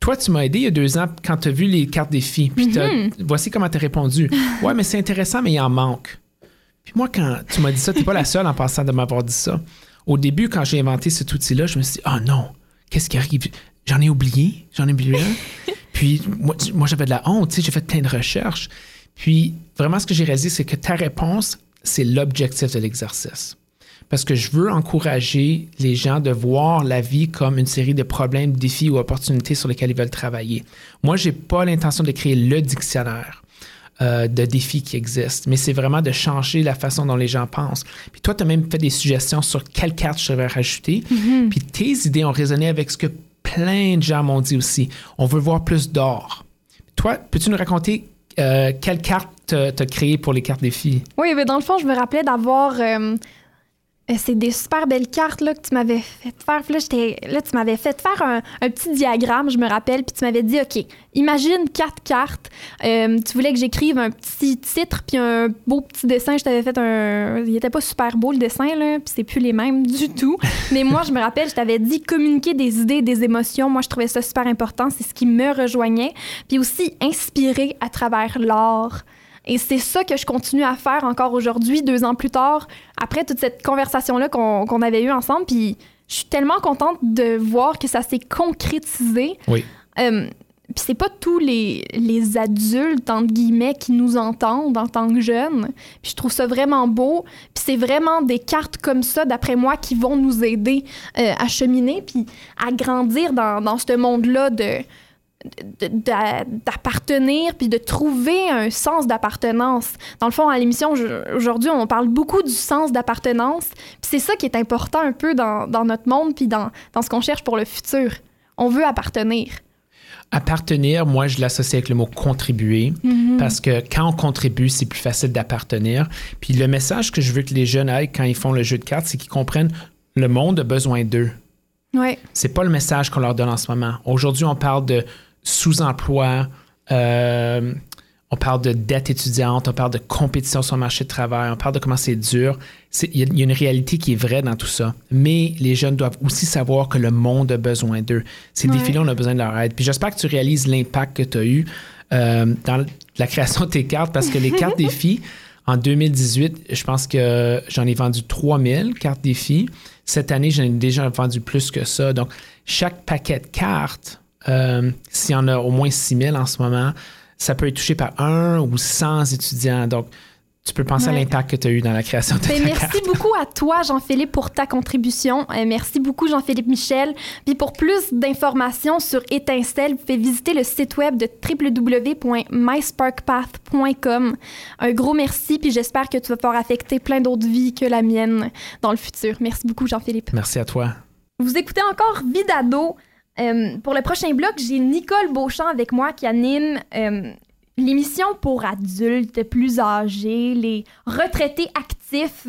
Toi, tu m'as aidé il y a deux ans quand tu as vu les cartes défis. Puis t'as- voici comment tu as répondu. Ouais, mais c'est intéressant, mais il en manque. Puis moi, quand tu m'as dit ça, tu n'es pas la seule en passant de m'avoir dit ça. Au début, quand j'ai inventé cet outil-là, je me suis dit, ah non, qu'est-ce qui arrive? J'en ai oublié, j'en ai oublié un. Puis moi, j'avais de la honte, tu sais, j'ai fait plein de recherches. Puis vraiment, ce que j'ai réalisé, c'est que ta réponse, c'est l'objectif de l'exercice. Parce que je veux encourager les gens de voir la vie comme une série de problèmes, défis ou opportunités sur lesquels ils veulent travailler. Moi, j'ai pas l'intention de créer le dictionnaire euh, de défis qui existent, mais c'est vraiment de changer la façon dont les gens pensent. Puis toi, tu as même fait des suggestions sur quelle carte je devrais rajouter. Puis tes idées ont résonné avec ce que plein de gens m'ont dit aussi. On veut voir plus d'or. Toi, peux-tu nous raconter euh, quelle carte tu as créée pour les cartes défis? Oui, mais dans le fond, je me rappelais d'avoir. euh, c'est des super belles cartes là, que tu m'avais fait faire. Puis Là, là, tu m'avais fait faire un, un petit diagramme, je me rappelle, puis tu m'avais dit OK, imagine quatre cartes. Euh, tu voulais que j'écrive un petit titre, puis un beau petit dessin. Je t'avais fait un. Il était pas super beau le dessin, là, puis c'est plus les mêmes du tout. Mais moi, je me rappelle, je t'avais dit communiquer des idées, des émotions. Moi, je trouvais ça super important. C'est ce qui me rejoignait. Puis aussi, inspirer à travers l'art. Et c'est ça que je continue à faire encore aujourd'hui, deux ans plus tard, après toute cette conversation-là qu'on qu'on avait eue ensemble. Puis je suis tellement contente de voir que ça s'est concrétisé. Oui. Euh, puis c'est pas tous les, les adultes, entre guillemets, qui nous entendent en tant que jeunes. Puis je trouve ça vraiment beau. Puis c'est vraiment des cartes comme ça, d'après moi, qui vont nous aider euh, à cheminer puis à grandir dans, dans ce monde-là de d'appartenir puis de trouver un sens d'appartenance. Dans le fond, à l'émission aujourd'hui, on parle beaucoup du sens d'appartenance. Puis c'est ça qui est important un peu dans, dans notre monde puis dans, dans ce qu'on cherche pour le futur. On veut appartenir. Appartenir, moi, je l'associe avec le mot contribuer parce que quand on contribue, c'est plus facile d'appartenir. Puis le message que je veux que les jeunes aient quand ils font le jeu de cartes, c'est qu'ils comprennent le monde a besoin d'eux. Ouais. C'est pas le message qu'on leur donne en ce moment. Aujourd'hui, on parle de sous-emploi, euh, on parle de dette étudiante, on parle de compétition sur le marché de travail, on parle de comment c'est dur. Il y, a- il y a une réalité qui est vraie dans tout ça. Mais les jeunes doivent aussi savoir que le monde a besoin d'eux. Ces Ouais. défis-là, on a besoin de leur aide. Puis j'espère que tu réalises l'impact que tu as eu euh, dans la création de tes cartes parce que les cartes défis, en 2018, je pense que j'en ai vendu 3000 cartes défis. Cette année, j'en ai déjà vendu plus que ça. Donc, chaque paquet de cartes, euh, s'il y en a au moins 6000 en ce moment, ça peut être touché par un ou 100 étudiants. Donc, tu peux penser à l'impact que tu as eu dans la création de Ben, ta merci carte. beaucoup à toi, Jean-Philippe, pour ta contribution. Euh, merci beaucoup, Jean-Philippe Michel. Puis pour plus d'informations sur Étincelle, vous pouvez visiter le site web de www.mysparkpath.com. Un gros merci, puis j'espère que tu vas pouvoir affecter plein d'autres vies que la mienne dans le futur. Merci beaucoup, Jean-Philippe. Merci à toi. Vous écoutez encore Vidado. Euh, pour le prochain bloc, j'ai Nicole Beauchamp avec moi qui anime euh, l'émission pour adultes plus âgés, les retraités actifs.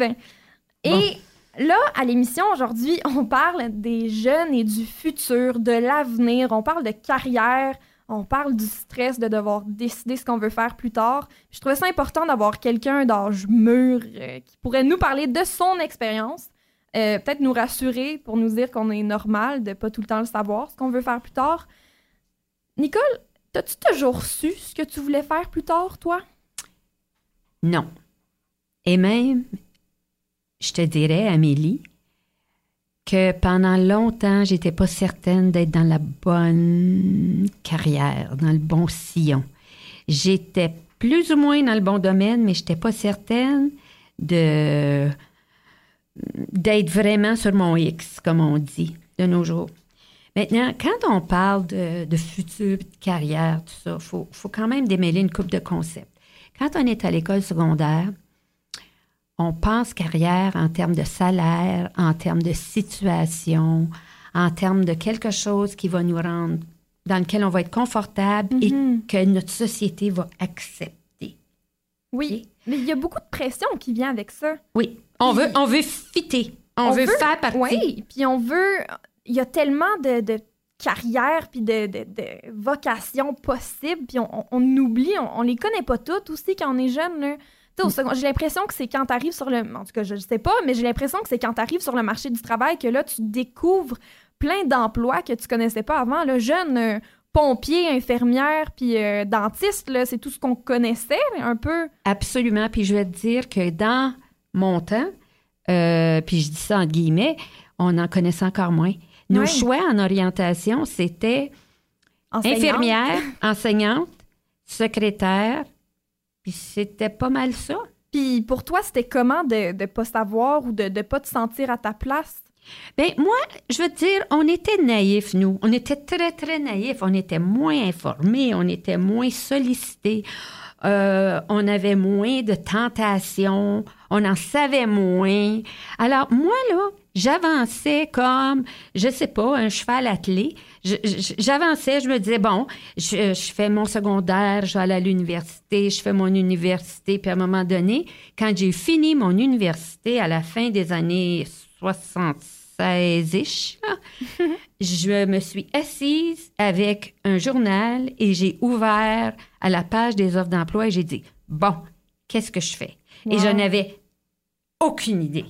Et Bon. là, à l'émission aujourd'hui, on parle des jeunes et du futur, de l'avenir. On parle de carrière. On parle du stress de devoir décider ce qu'on veut faire plus tard. Je trouvais ça important d'avoir quelqu'un d'âge mûr euh, qui pourrait nous parler de son expérience. Euh, peut-être nous rassurer pour nous dire qu'on est normal de pas tout le temps le savoir, ce qu'on veut faire plus tard. Nicole, t'as-tu toujours su ce que tu voulais faire plus tard, toi? Non. Et même, je te dirais, Amélie, que pendant longtemps, j'étais pas certaine d'être dans la bonne carrière, dans le bon sillon. J'étais plus ou moins dans le bon domaine, mais j'étais pas certaine de d'être vraiment sur mon X, comme on dit de nos jours. Maintenant, quand on parle de, de futur, de carrière, tout ça, il faut, faut quand même démêler une coupe de concepts. Quand on est à l'école secondaire, on pense carrière en termes de salaire, en termes de situation, en termes de quelque chose qui va nous rendre, dans lequel on va être confortable et que notre société va accepter. Oui. Mais il y a beaucoup de pression qui vient avec ça. Oui. On veut, on veut fitter. On, veut, faire partie. Oui, puis on veut. Il y a tellement de, de carrières puis de, de, de vocations possibles, puis on, on oublie, on, on les connaît pas toutes aussi quand on est jeune. Là. Tu sais, au second- J'ai l'impression que c'est quand tu arrives sur le. En tout cas, je ne sais pas, mais j'ai l'impression que c'est quand tu arrives sur le marché du travail que là, tu découvres plein d'emplois que tu connaissais pas avant. Le jeune euh, pompier, infirmière, puis euh, dentiste, là, c'est tout ce qu'on connaissait un peu. Absolument. Puis je vais te dire que dans mon temps, euh, puis je dis ça en guillemets, on en connaissait encore moins. Nos choix en orientation, c'était enseignante. infirmière, enseignante, secrétaire, puis c'était pas mal ça. Puis pour toi, c'était comment de ne pas savoir ou de ne pas te sentir à ta place? Ben moi, je veux dire, on était naïfs, nous. On était très, très naïfs. On était moins informés, on était moins sollicités. Euh, on avait moins de tentations, on en savait moins. Alors, moi, là, j'avançais comme, je sais pas, un cheval attelé. Je- je- J'avançais, je me disais, bon, je, je fais mon secondaire, je vais aller à l'université, je fais mon université. Puis à un moment donné, quand j'ai fini mon université à la fin des années 76-ish, là, je me suis assise avec un journal et j'ai ouvert à la page des offres d'emploi et j'ai dit, bon, qu'est-ce que je fais? Et je n'avais aucune idée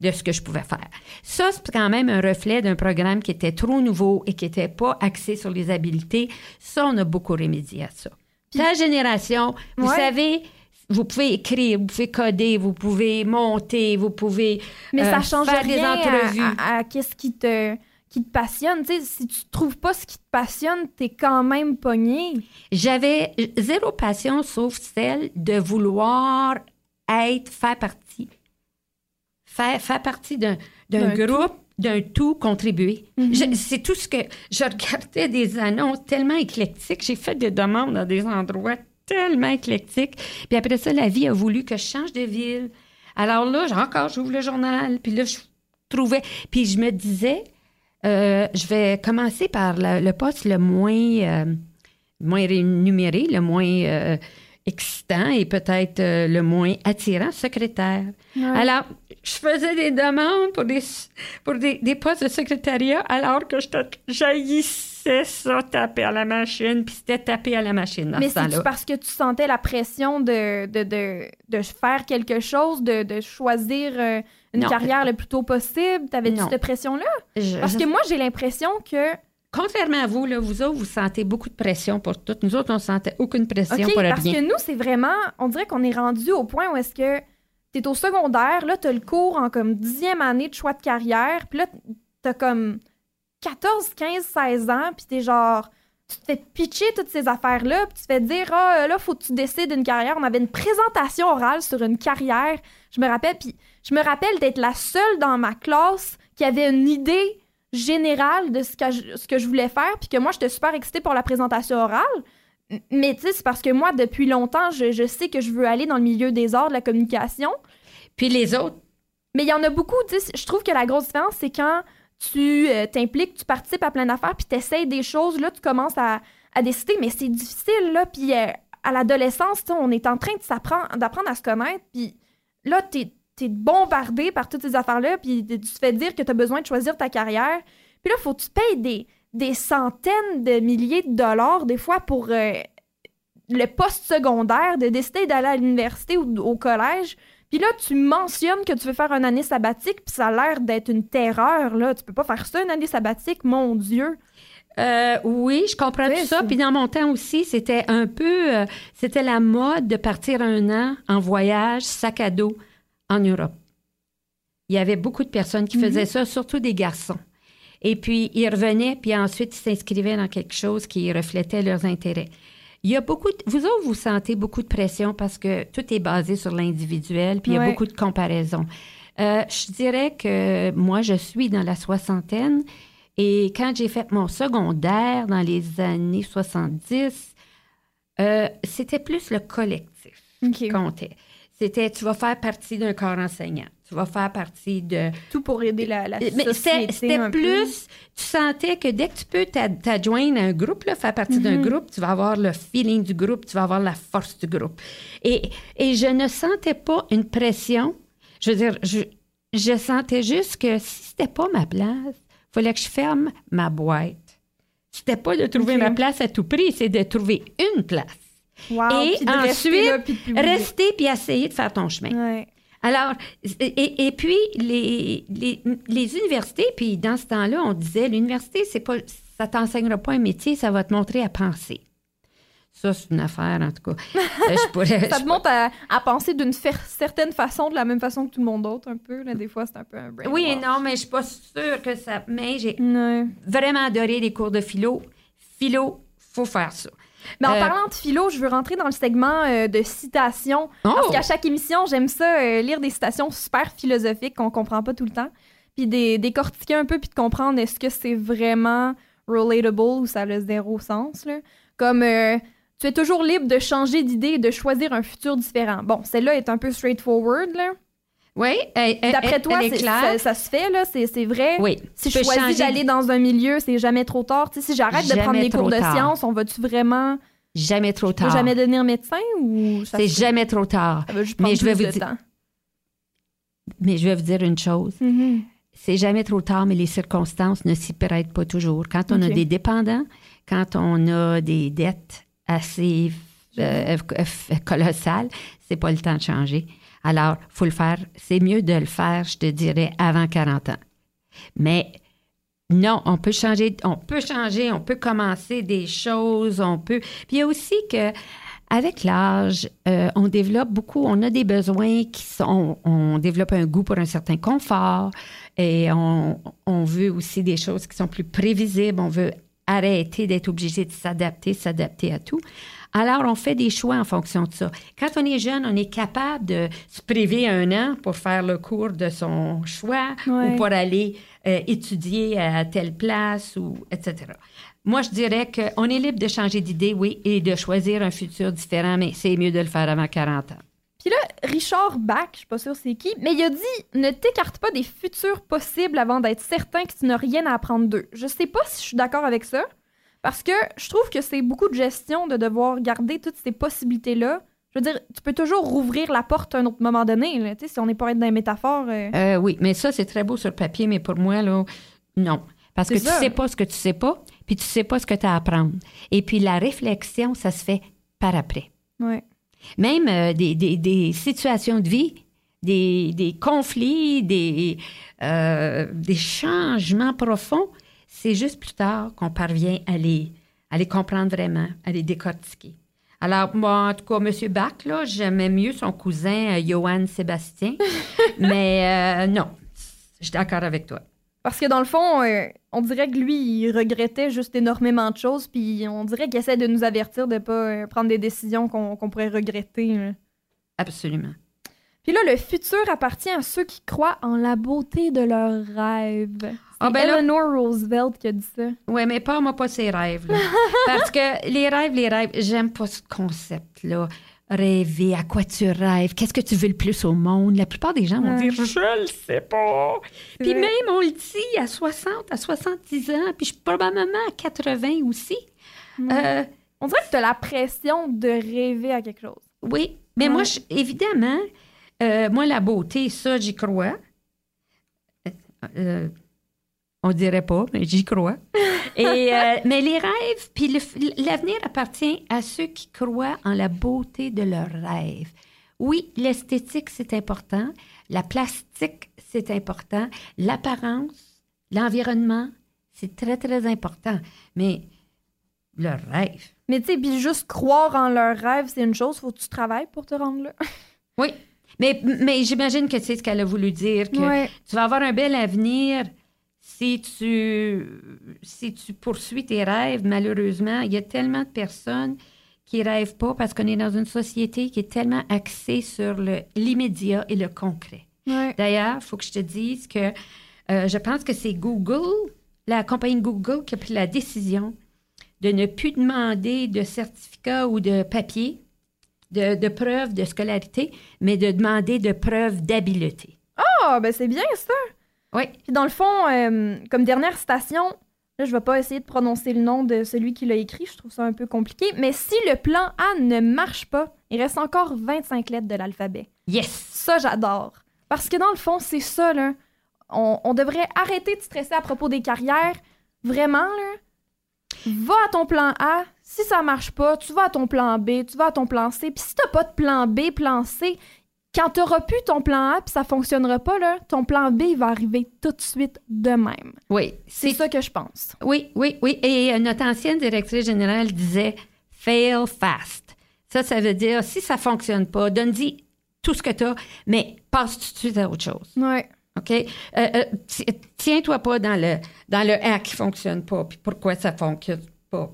de ce que je pouvais faire. Ça, c'est quand même un reflet d'un programme qui était trop nouveau et qui n'était pas axé sur les habiletés. Ça, on a beaucoup remédié à ça. Ta génération, vous Ouais. savez, vous pouvez écrire, vous pouvez coder, vous pouvez monter, vous pouvez Mais euh, ça change faire des rien à- entrevues. à, à qu'est-ce qui te, qui te passionne. Tu si tu trouves pas ce qui te passionne, t'es quand même pogné. J'avais zéro passion sauf celle de vouloir être, faire partie. Faire, faire partie d'un, groupe, d'un tout, contribuer. Mhm. C'est tout ce que. Je regardais des annonces tellement éclectiques. J'ai fait des demandes dans des endroits tellement éclectiques. Puis après ça, la vie a voulu que je change de ville. Alors là, j'ai encore, j'ouvre le journal. Puis là, je trouvais. Puis je me disais, euh, je vais commencer par le, le poste le moins. euh, moins rémunéré, le moins euh, excitant et peut-être euh, le moins attirant, secrétaire. Alors, je faisais des demandes pour des, pour des, des postes de secrétariat alors que je jaillissais ça, taper à la machine, puis c'était taper à la machine dans Mais ce c'est parce que tu sentais la pression de, de, de, de faire quelque chose, de, de choisir euh, une Non. carrière le plus tôt possible? T'avais-tu cette pression-là? Parce que moi, j'ai l'impression que Contrairement à vous, là, vous autres, vous sentez beaucoup de pression pour tout. Nous autres, on sentait aucune pression pour parce rien. que nous, c'est vraiment. On dirait qu'on est rendu au point où est-ce que t'es au secondaire, là, t'as le cours en comme dixième année de choix de carrière, puis là, t'as comme 14, 15, 16 ans, puis t'es genre. Tu te fais pitcher toutes ces affaires-là, puis tu te fais dire, ah, là, faut que tu décides une carrière. On avait une présentation orale sur une carrière. Je me rappelle, puis je me rappelle d'être la seule dans ma classe qui avait une idée générale de ce que je, ce que je voulais faire, puis que moi, j'étais super excitée pour la présentation orale. Mais tu sais, c'est parce que moi, depuis longtemps, je, je sais que je veux aller dans le milieu des arts, de la communication. Puis les autres, Mais il y en a beaucoup, tu sais, je trouve que la grosse différence, c'est quand tu euh, t'impliques, tu participes à plein d'affaires, puis tu essayes des choses, là, tu commences à, à décider, mais c'est difficile, là, puis euh, à l'adolescence, tu on est en train d'apprendre à se connaître, puis là, t'es es bombardé par toutes ces affaires-là, puis tu te fais dire que tu as besoin de choisir ta carrière, puis là, faut que tu payes des, centaines de milliers de dollars, des fois, pour euh, le poste secondaire, de décider d'aller à l'université ou au collège, puis là, tu mentionnes que tu veux faire une année sabbatique, puis ça a l'air d'être une terreur, là. Tu peux pas faire ça, une année sabbatique, mon Dieu. Euh, oui, je comprends Oui, tout ça. Puis dans mon temps aussi, c'était un peu, euh, c'était la mode de partir un an en voyage, sac à dos, en Europe. Il y avait beaucoup de personnes qui faisaient ça, surtout des garçons. Et puis, ils revenaient, puis ensuite, ils s'inscrivaient dans quelque chose qui reflétait leurs intérêts. Il y a beaucoup de, vous autres, vous sentez beaucoup de pression parce que tout est basé sur l'individuel, puis il y a Ouais. beaucoup de comparaisons. Euh, je dirais que moi, je suis dans la soixantaine et quand j'ai fait mon secondaire dans les années 70, euh, c'était plus le collectif OK. qui comptait. C'était, tu vas faire partie d'un corps enseignant. Tu vas faire partie de... Tout pour aider la, la Mais société. c'était peu. plus, tu sentais que dès que tu peux t'a- t'adjoindre à un groupe, là, faire partie d'un Mhm. groupe, tu vas avoir le feeling du groupe, tu vas avoir la force du groupe. Et, et je ne sentais pas une pression. Je veux dire, je, je sentais juste que si c'était pas ma place, il fallait que je ferme ma boîte. C'était pas de trouver ma place à tout prix, c'est de trouver une place. Wow, Et puis de rester là, ensuite, puis. Rester essayer de faire ton chemin. Ouais. Alors, et, et puis, les, les, les universités, puis dans ce temps-là, on disait, l'université, c'est pas, ça t'enseignera pas un métier, ça va te montrer à penser. Ça, c'est une affaire, en tout cas. Euh, je pourrais, Ça te montre à, à penser d'une certaine façon, de la même façon que tout le monde d'autre, un peu. Là. Des fois, c'est un peu un brainwash. Oui non, mais je suis pas sûre que ça... Mais j'ai vraiment adoré les cours de philo. Philo, faut faire ça. Mais en Euh, parlant de philo, je veux rentrer dans le segment euh, de citations. Parce Oh! qu'à chaque émission, j'aime ça, euh, lire des citations super philosophiques qu'on comprend pas tout le temps. Puis décortiquer un peu, puis de comprendre est-ce que c'est vraiment relatable ou ça a zéro sens. Là. Comme tu es toujours libre de changer d'idée et de choisir un futur différent. Bon, celle-là est un peu straightforward. Là. Oui, D'après toi, elle est c'est- claire. ça, ça se fait, là, c'est vrai? Oui. Si je choisis d'aller dans un milieu, c'est jamais trop tard. Si j'arrête de prendre trop cours de tard. sciences, on va-tu vraiment Jamais trop je peux tard. jamais devenir médecin ou C'est jamais trop tard. Mais je vais vous dire-. Mais je vais vous dire une chose. Mhm. C'est jamais trop tard, mais les circonstances ne s'y prêtent pas toujours. Quand on a des dépendants, quand on a des dettes assez euh, f- colossales, c'est pas le temps de changer. Alors, faut le faire. C'est mieux de le faire, je te dirais, avant 40 ans. Mais non, on peut changer, on peut changer, on peut commencer des choses, on peut. Puis il y a aussi que avec l'âge, euh, on développe beaucoup, on a des besoins qui sont, on développe un goût pour un certain confort et on, on veut aussi des choses qui sont plus prévisibles, on veut arrêter d'être obligé de s'adapter, s'adapter à tout. Alors, on fait des choix en fonction de ça. Quand on est jeune, on est capable de se priver un an pour faire le cours de son choix Ouais. ou pour aller euh, étudier à telle place ou etc. Moi, je dirais qu'on est libre de changer d'idée, oui, et de choisir un futur différent, mais c'est mieux de le faire avant 40 ans. Puis là, Richard Bach, je suis pas sûre c'est qui, mais il a dit ne t'écarte pas des futurs possibles avant d'être certain que tu n'as rien à apprendre d'eux. Je sais pas si je suis d'accord avec ça, parce que je trouve que c'est beaucoup de gestion de devoir garder toutes ces possibilités-là. Je veux dire, tu peux toujours rouvrir la porte à un autre moment donné, là, tu sais, si on n'est pas dans les métaphores. euh. Euh, oui, mais ça, c'est très beau sur le papier, mais pour moi, là, non. Parce que tu ça. sais pas ce que tu sais pas, puis tu sais pas ce que tu as à apprendre. Et puis la réflexion, ça se fait par après. Ouais. Même euh, des, des- des situations de vie, des, des conflits, des, euh, des changements profonds, c'est juste plus tard qu'on parvient à les, à les comprendre vraiment, à les décortiquer. Alors, moi, en tout cas, M. Bach, là, j'aimais mieux son cousin euh, Johann Sébastien, mais euh, non, je suis d'accord avec toi. Parce que dans le fond, euh, on dirait que lui, il regrettait juste énormément de choses, puis on dirait qu'il essaie de nous avertir de pas euh, prendre des décisions qu'on pourrait regretter. là. Absolument. Puis là, le futur appartient à ceux qui croient en la beauté de leurs rêves. C'est Ah, ben là- Eleanor Roosevelt qui a dit ça. Oui, mais pas moi pas ces rêves. là. Parce que les rêves, les rêves, j'aime pas ce concept-là. Rêver, à quoi tu rêves, qu'est-ce que tu veux le plus au monde? La plupart des gens vont Ouais. dire je le sais pas. Puis vrai. même on le dit à 60, à 70 ans, puis je suis probablement à 80 aussi. Euh, On dirait que tu as la pression de rêver à quelque chose. oui, mais Ouais. moi, je- évidemment, euh, moi, la beauté, ça, j'y crois. Euh, on dirait pas, mais j'y crois. Et, euh, mais les rêves, puis l'avenir appartient à ceux qui croient en la beauté de leurs rêves. Oui, l'esthétique, c'est important. La plastique, c'est important. L'apparence, l'environnement, c'est très, très important. Mais le rêve, Mais tu sais, puis juste croire en leurs rêves, c'est une chose. Faut que tu travailles pour te rendre là. Oui. Mais, mais j'imagine que c'est ce qu'elle a voulu dire, que Ouais. tu vas avoir un bel avenir si tu, si tu poursuis tes rêves. Malheureusement, il y a tellement de personnes qui rêvent pas parce qu'on est dans une société qui est tellement axée sur le- l'immédiat et le concret. Ouais. D'ailleurs, il faut que je te dise que euh, je pense que c'est Google, la compagnie Google, qui a pris la décision de ne plus demander de certificat ou de papier de, de preuves de scolarité, mais de demander de preuves d'habileté. Ah, ben c'est bien ça. Oui. Puis dans le fond, euh, comme dernière citation, là, je vais pas essayer de prononcer le nom de celui qui l'a écrit, je trouve ça un peu compliqué, mais si le plan A ne marche pas, il reste encore 25 lettres de l'alphabet. Yes. Ça, j'adore. Parce que dans le fond, c'est ça, là. On, on devrait arrêter de stresser à propos des carrières. Vraiment, là. Va à ton plan A. Si ça marche pas, tu vas à ton plan B, tu vas à ton plan C. Puis si t'as pas de plan B, plan C, quand t'auras plus ton plan A puis ça fonctionnera pas, là, ton plan B, va arriver tout de suite de même. Oui. C'est ça que je pense. Oui, oui, oui. Et euh, notre ancienne directrice générale disait fail fast. Ça, ça veut dire si ça fonctionne pas, donne-y tout ce que tu as, mais passe tout de suite à autre chose. Ouais. OK? Euh, euh, ti- Tiens-toi pas dans le, dans le A qui fonctionne pas, puis pourquoi ça fonctionne pas.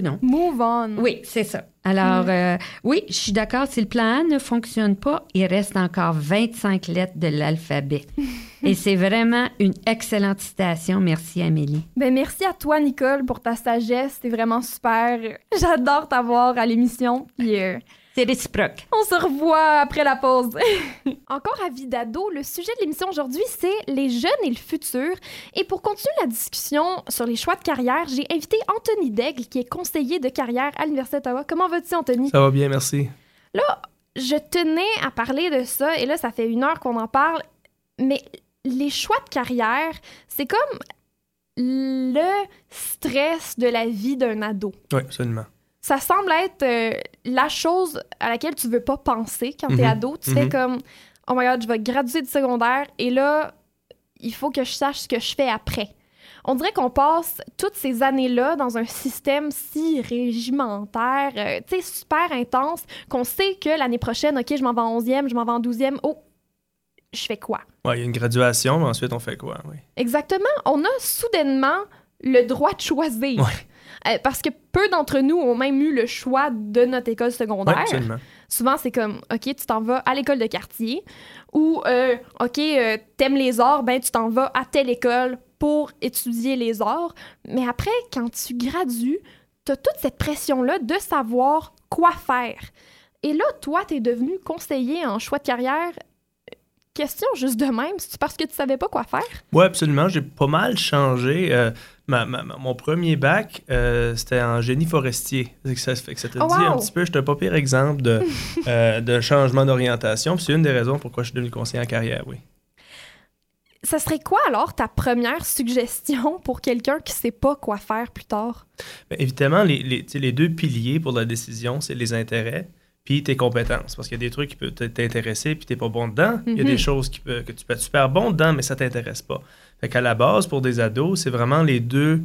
Non? Move on. Oui, c'est ça. Alors, euh, oui, je suis d'accord. Si le plan A ne fonctionne pas, il reste encore 25 lettres de l'alphabet. Et c'est vraiment une excellente citation. Merci, Amélie. Ben merci à toi, Nicole, pour ta sagesse. C'est vraiment super. J'adore t'avoir à l'émission. Euh, C'est réciproque. On se revoit après la pause. Encore à vie d'ado, le sujet de l'émission aujourd'hui, c'est les jeunes et le futur. Et pour continuer la discussion sur les choix de carrière, j'ai invité Anthony Daigle, qui est conseiller de carrière à l'Université d'Ottawa. Comment vas-tu, Anthony? Ça va bien, merci. Là, je tenais à parler de ça, et là, ça fait une heure qu'on en parle, mais les choix de carrière, c'est comme le stress de la vie d'un ado Oui, absolument. Ça semble être euh, la chose à laquelle tu veux pas penser quand t'es Mhm. ado. Tu fais Mhm. comme, oh my god, je vais graduer du secondaire et là, il faut que je sache ce que je fais après. On dirait qu'on passe toutes ces années-là dans un système si régimentaire, euh, tu sais, super intense, qu'on sait que l'année prochaine, OK, je m'en vais en 11e, je m'en vais en 12e, oh, je fais quoi? Ouais, il y a une graduation, mais ensuite, on fait quoi? Oui. Exactement. On a soudainement le droit de choisir. Euh, parce que peu d'entre nous ont même eu le choix de notre école Ouais, secondaire. absolument. Souvent, c'est comme, OK, tu t'en vas à l'école de quartier. Ou, euh, OK, euh, t'aimes les arts, ben tu t'en vas à telle école pour étudier les arts. Mais après, quand tu gradues, t'as toute cette pression-là de savoir quoi faire. Et là, toi, t'es devenu conseiller en choix de carrière. Question juste de même, c'est parce que tu savais pas quoi faire? Oui, absolument. J'ai pas mal changé. Euh, ma- ma- ma- mon premier bac, euh, c'était en génie forestier. Ça, fait que ça te Oh, dit un petit peu, j'étais un pas pire exemple de, euh, de changement d'orientation. C'est une des raisons pourquoi je suis devenu conseiller en carrière, oui. Ça serait quoi alors ta première suggestion pour quelqu'un qui sait pas quoi faire plus tard? Mais évidemment, les, les, les deux piliers pour la décision, c'est les intérêts puis tes compétences. Parce qu'il y a des trucs qui peuvent t'intéresser puis t'es pas bon dedans. Il y a des choses qui peuvent- que tu peux être super bon dedans, mais ça t'intéresse pas. Fait qu'à la base, pour des ados, c'est vraiment les deux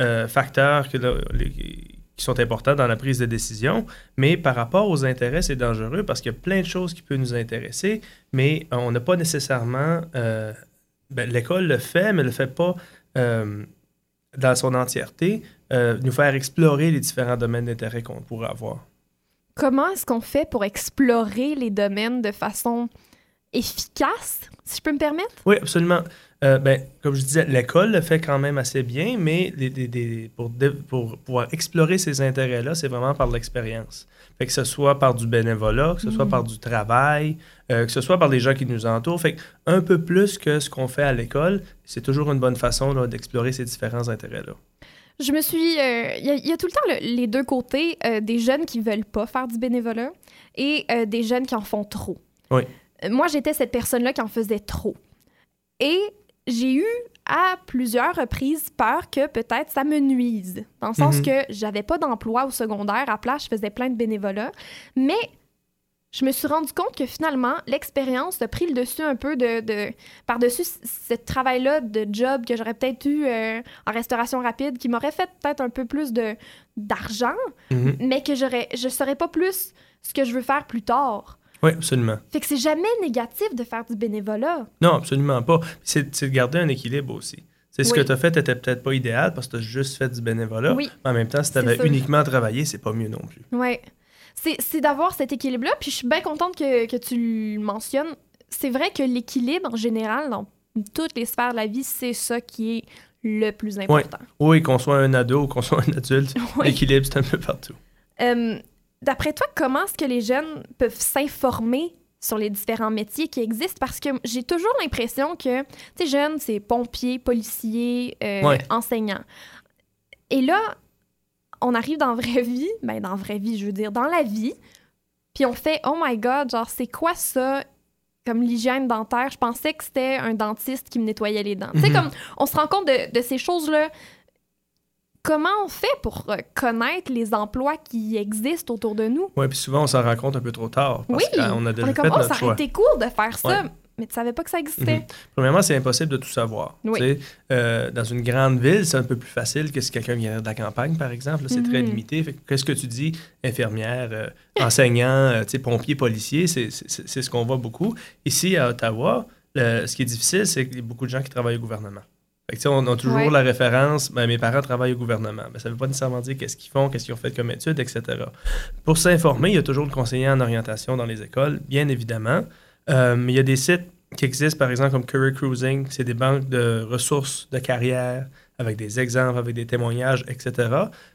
euh, facteurs que, là, les- qui sont importants dans la prise de décision. Mais par rapport aux intérêts, c'est dangereux parce qu'il y a plein de choses qui peuvent nous intéresser, mais on n'a pas nécessairement... euh, ben, L'école le fait, mais ne le fait pas euh, dans son entièreté, euh, nous faire explorer les différents domaines d'intérêt qu'on pourrait avoir. Comment est-ce qu'on fait pour explorer les domaines de façon efficace, si je peux me permettre? Oui, absolument. Euh, ben, comme je disais, l'école le fait quand même assez bien, mais les- les- les- pour, pouvoir explorer ces intérêts-là, c'est vraiment par l'expérience. Fait que ce soit par du bénévolat, que ce soit Mhm. par du travail, euh, que ce soit par les gens qui nous entourent. Fait que un peu plus que ce qu'on fait à l'école, c'est toujours une bonne façon d'explorer ces différents intérêts-là. Je me suis. euh, Il y, a- il y a tout le temps le- les deux côtés euh, des jeunes qui veulent pas faire du bénévolat et euh, des jeunes qui en font trop. Oui. Moi, j'étais cette personne-là qui en faisait trop. Et j'ai eu à plusieurs reprises peur que peut-être ça me nuise. Dans le sens Mhm. que j'avais pas d'emploi au secondaire. À place, je faisais plein de bénévolat. Mais je me suis rendu compte que finalement, l'expérience a pris le dessus un peu de, de- par-dessus ce travail-là de job que j'aurais peut-être eu euh, en restauration rapide, qui m'aurait fait peut-être un peu plus de, d'argent, Mhm. mais que j'aurais, je saurais pas plus ce que je veux faire plus tard. Oui, absolument. Fait que c'est jamais négatif de faire du bénévolat. Non, absolument pas. C'est de garder un équilibre aussi. C'est ce Oui. que tu as fait n'était peut-être pas idéal parce que tu as juste fait du bénévolat. Oui. Mais en même temps, si tu avais uniquement travaillé, c'est pas mieux non plus. Ouais. C'est, d'avoir cet équilibre-là, puis je suis bien contente que, que tu le mentionnes. C'est vrai que l'équilibre, en général, dans toutes les sphères de la vie, c'est ça qui est le plus important. Oui, qu'on soit un ado ou qu'on soit un adulte, l'équilibre, c'est un peu partout. Euh, d'après toi, comment est-ce que les jeunes peuvent s'informer sur les différents métiers qui existent? Parce que j'ai toujours l'impression que, tu sais, jeunes, c'est pompier, policier, euh, Ouais. enseignant. Et là, on arrive dans la vraie vie, ben dans la vraie vie, je veux dire, dans la vie, puis on fait, oh my god, genre, c'est quoi ça? Comme l'hygiène dentaire, je pensais que c'était un dentiste qui me nettoyait les dents. Tu sais, Mhm. comme on se rend compte de, de ces choses-là. Comment on fait pour euh, connaître les emplois qui existent autour de nous? Oui, puis souvent, on s'en rend compte un peu trop tard. Parce Oui, qu'on a déjà on est fait comme, oh, notre ça aurait été cool de faire ça, Ouais. Mais tu savais pas que ça existait. Mhm. Premièrement, c'est impossible de tout savoir. Oui. Euh, dans une grande ville, c'est un peu plus facile que si quelqu'un vient de la campagne, par exemple. C'est très Mhm. limité. Qu'est-ce que tu dis? Infirmière, euh, enseignant, euh, pompier, policier, c'est ce qu'on voit beaucoup. Ici, à Ottawa, le- ce qui est difficile, c'est qu'il y a beaucoup de gens qui travaillent au gouvernement. Fait que, on a toujours Ouais. la référence, ben, mes parents travaillent au gouvernement. Ben, ça ne veut pas nécessairement dire qu'est-ce qu'ils font, qu'est-ce qu'ils ont fait comme études, etc. Pour s'informer, il y a toujours le conseiller en orientation dans les écoles, bien évidemment. Euh, il y a des sites qui existent, par exemple, comme Career Cruising. C'est des banques de ressources de carrière avec des exemples, avec des témoignages, etc.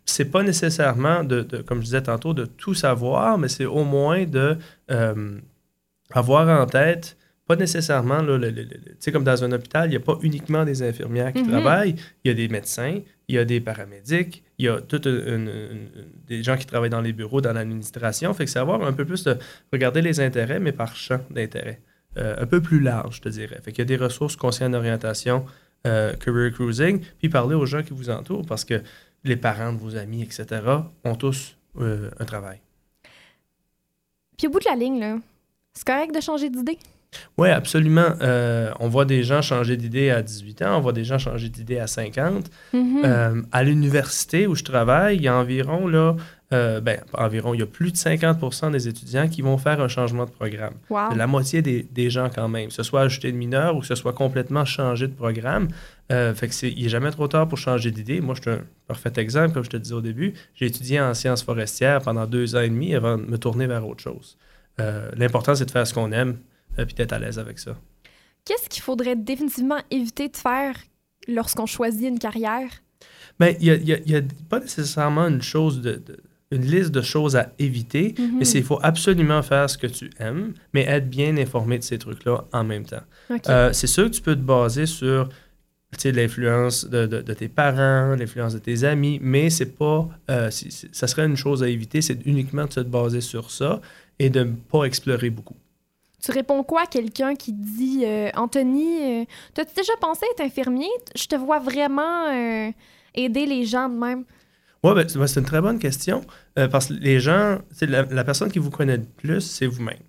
C'est pas nécessairement, de, de- comme je disais tantôt, de tout savoir, mais c'est au moins de euh, avoir en tête, pas nécessairement, tu sais, comme dans un hôpital, il n'y a pas uniquement des infirmières qui Mhm. travaillent, il y a des médecins, il y a des paramédics, il y a des gens qui travaillent dans les bureaux, dans l'administration. Fait que c'est avoir un peu plus de regarder les intérêts, mais par champ d'intérêt. Euh, un peu plus large, je te dirais. Fait qu'il y a des ressources conseillers en euh, career cruising, puis parler aux gens qui vous entourent parce que les parents de vos amis, etc., ont tous euh, un travail. Puis au bout de la ligne, là, c'est correct de changer d'idée? Oui, absolument. Euh, on voit des gens changer d'idée à 18 ans, on voit des gens changer d'idée à 50. Mhm. Euh, à l'université où je travaille, il y a environ, là, euh, ben, environ, il y a plus de 50% des étudiants qui vont faire un changement de programme. wow. La moitié des, des gens quand même, que ce soit ajouter de mineur ou que ce soit complètement changé de programme. Euh, fait que c'est, il n'est jamais trop tard pour changer d'idée. Moi, je suis un parfait exemple, comme je te disais au début. J'ai étudié en sciences forestières pendant deux ans et demi avant de me tourner vers autre chose. Euh, l'important, c'est de faire ce qu'on aime euh, puis d'être à l'aise avec ça. Qu'est-ce qu'il faudrait définitivement éviter de faire lorsqu'on choisit une carrière? Mais il n'y a, pas nécessairement une chose de, de- une liste de choses à éviter, Mhm. mais il faut absolument faire ce que tu aimes, mais être bien informé de ces trucs-là en même temps. Euh, c'est sûr que tu peux te baser sur l'influence de, de- de tes parents, l'influence de tes amis, mais c'est pas. euh, ça serait une chose à éviter, c'est uniquement de se baser sur ça et de ne pas explorer beaucoup. Tu réponds quoi à quelqu'un qui dit euh, Anthony, euh, t'as-tu déjà pensé être infirmier? Je te vois vraiment euh, aider les gens de même. Oui, ben, c'est ben, c'est une très bonne question euh, parce que les gens, la, la personne qui vous connaît le plus, c'est vous-même.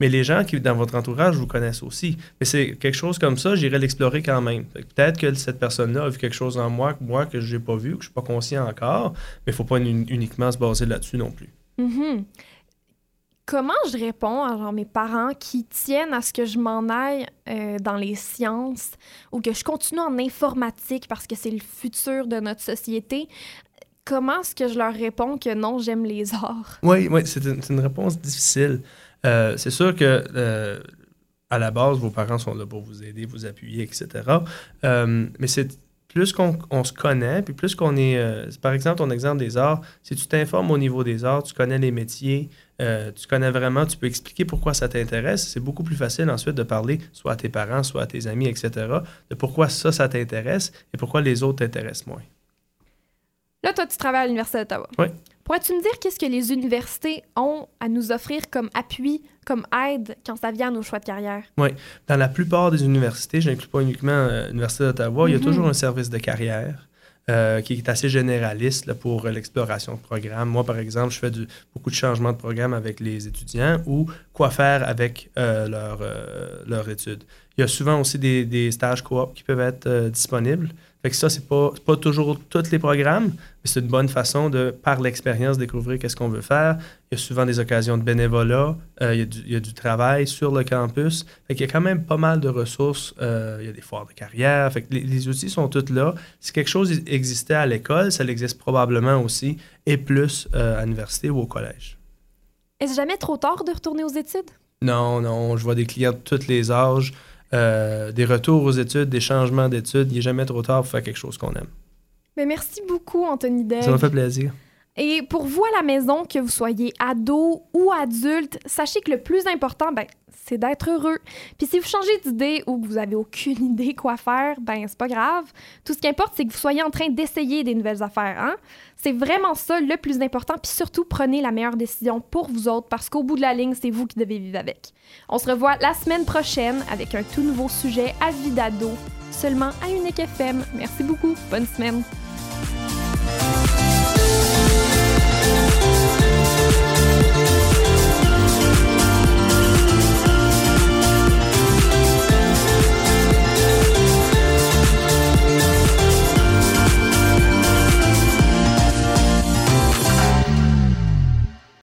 Mais les gens qui, dans votre entourage, vous connaissent aussi. Mais c'est quelque chose comme ça, j'irai l'explorer quand même. Peut-être que cette personne-là a vu quelque chose en moi, que moi, que je n'ai pas vu, que je ne suis pas conscient encore, mais il ne faut pas uni- uniquement se baser là-dessus non plus. Mhm. Comment je réponds à genre, mes parents qui tiennent à ce que je m'en aille euh, dans les sciences ou que je continue en informatique parce que c'est le futur de notre société? Comment est-ce que je leur réponds que non, j'aime les arts? Oui, oui, c'est une, réponse difficile. Euh, c'est sûr que euh, à la base, vos parents sont là pour vous aider, vous appuyer, etc. Mais c'est plus qu'on on se connaît, puis plus qu'on est. euh, par exemple, ton exemple des arts, si tu t'informes au niveau des arts, tu connais les métiers, euh, tu connais vraiment, tu peux expliquer pourquoi ça t'intéresse. C'est beaucoup plus facile ensuite de parler soit à tes parents, soit à tes amis, etc., de pourquoi ça, ça t'intéresse et pourquoi les autres t'intéressent moins. Là, toi, tu travailles à l'Université d'Ottawa. Oui. Pourrais-tu me dire qu'est-ce que les universités ont à nous offrir comme appui, comme aide quand ça vient à nos choix de carrière? Dans la plupart des universités, je n'inclus pas uniquement euh, l'Université d'Ottawa, il y a Mhm. toujours un service de carrière euh, qui est assez généraliste là, pour euh, l'exploration de programmes. Moi, par exemple, je fais du- beaucoup de changements de programme avec les étudiants ou quoi faire avec euh, leur, euh, leur étude. Il y a souvent aussi des, des stages coop qui peuvent être disponibles. Fait que ça, c'est pas, pas toujours tous les programmes, mais c'est une bonne façon de, par l'expérience, découvrir qu'est-ce qu'on veut faire. Il y a souvent des occasions de bénévolat, euh, il, y a du, il y a du travail sur le campus. Fait qu'il y a quand même pas mal de ressources. Euh, il y a des foires de carrière. Fait que les, les outils sont tous là. Si quelque chose existait à l'école, ça existe probablement aussi, et plus euh, à l'université ou au collège. Est-ce jamais trop tard de retourner aux études? Non, non, je vois des clients de tous les âges, euh, des retours aux études, des changements d'études. Il n'est jamais trop tard pour faire quelque chose qu'on aime. Mais merci beaucoup, Anthony Degg. Ça m'a fait plaisir. Et pour vous à la maison, que vous soyez ado ou adulte, sachez que le plus important, ben, c'est d'être heureux. Puis si vous changez d'idée ou que vous avez aucune idée quoi faire, ben c'est pas grave. Tout ce qui importe, c'est que vous soyez en train d'essayer des nouvelles affaires. Hein? C'est vraiment ça le plus important. Puis surtout, prenez la meilleure décision pour vous autres parce qu'au bout de la ligne, c'est vous qui devez vivre avec. On se revoit la semaine prochaine avec un tout nouveau sujet à vie d'ado, seulement à Unique FM. Merci beaucoup. Bonne semaine.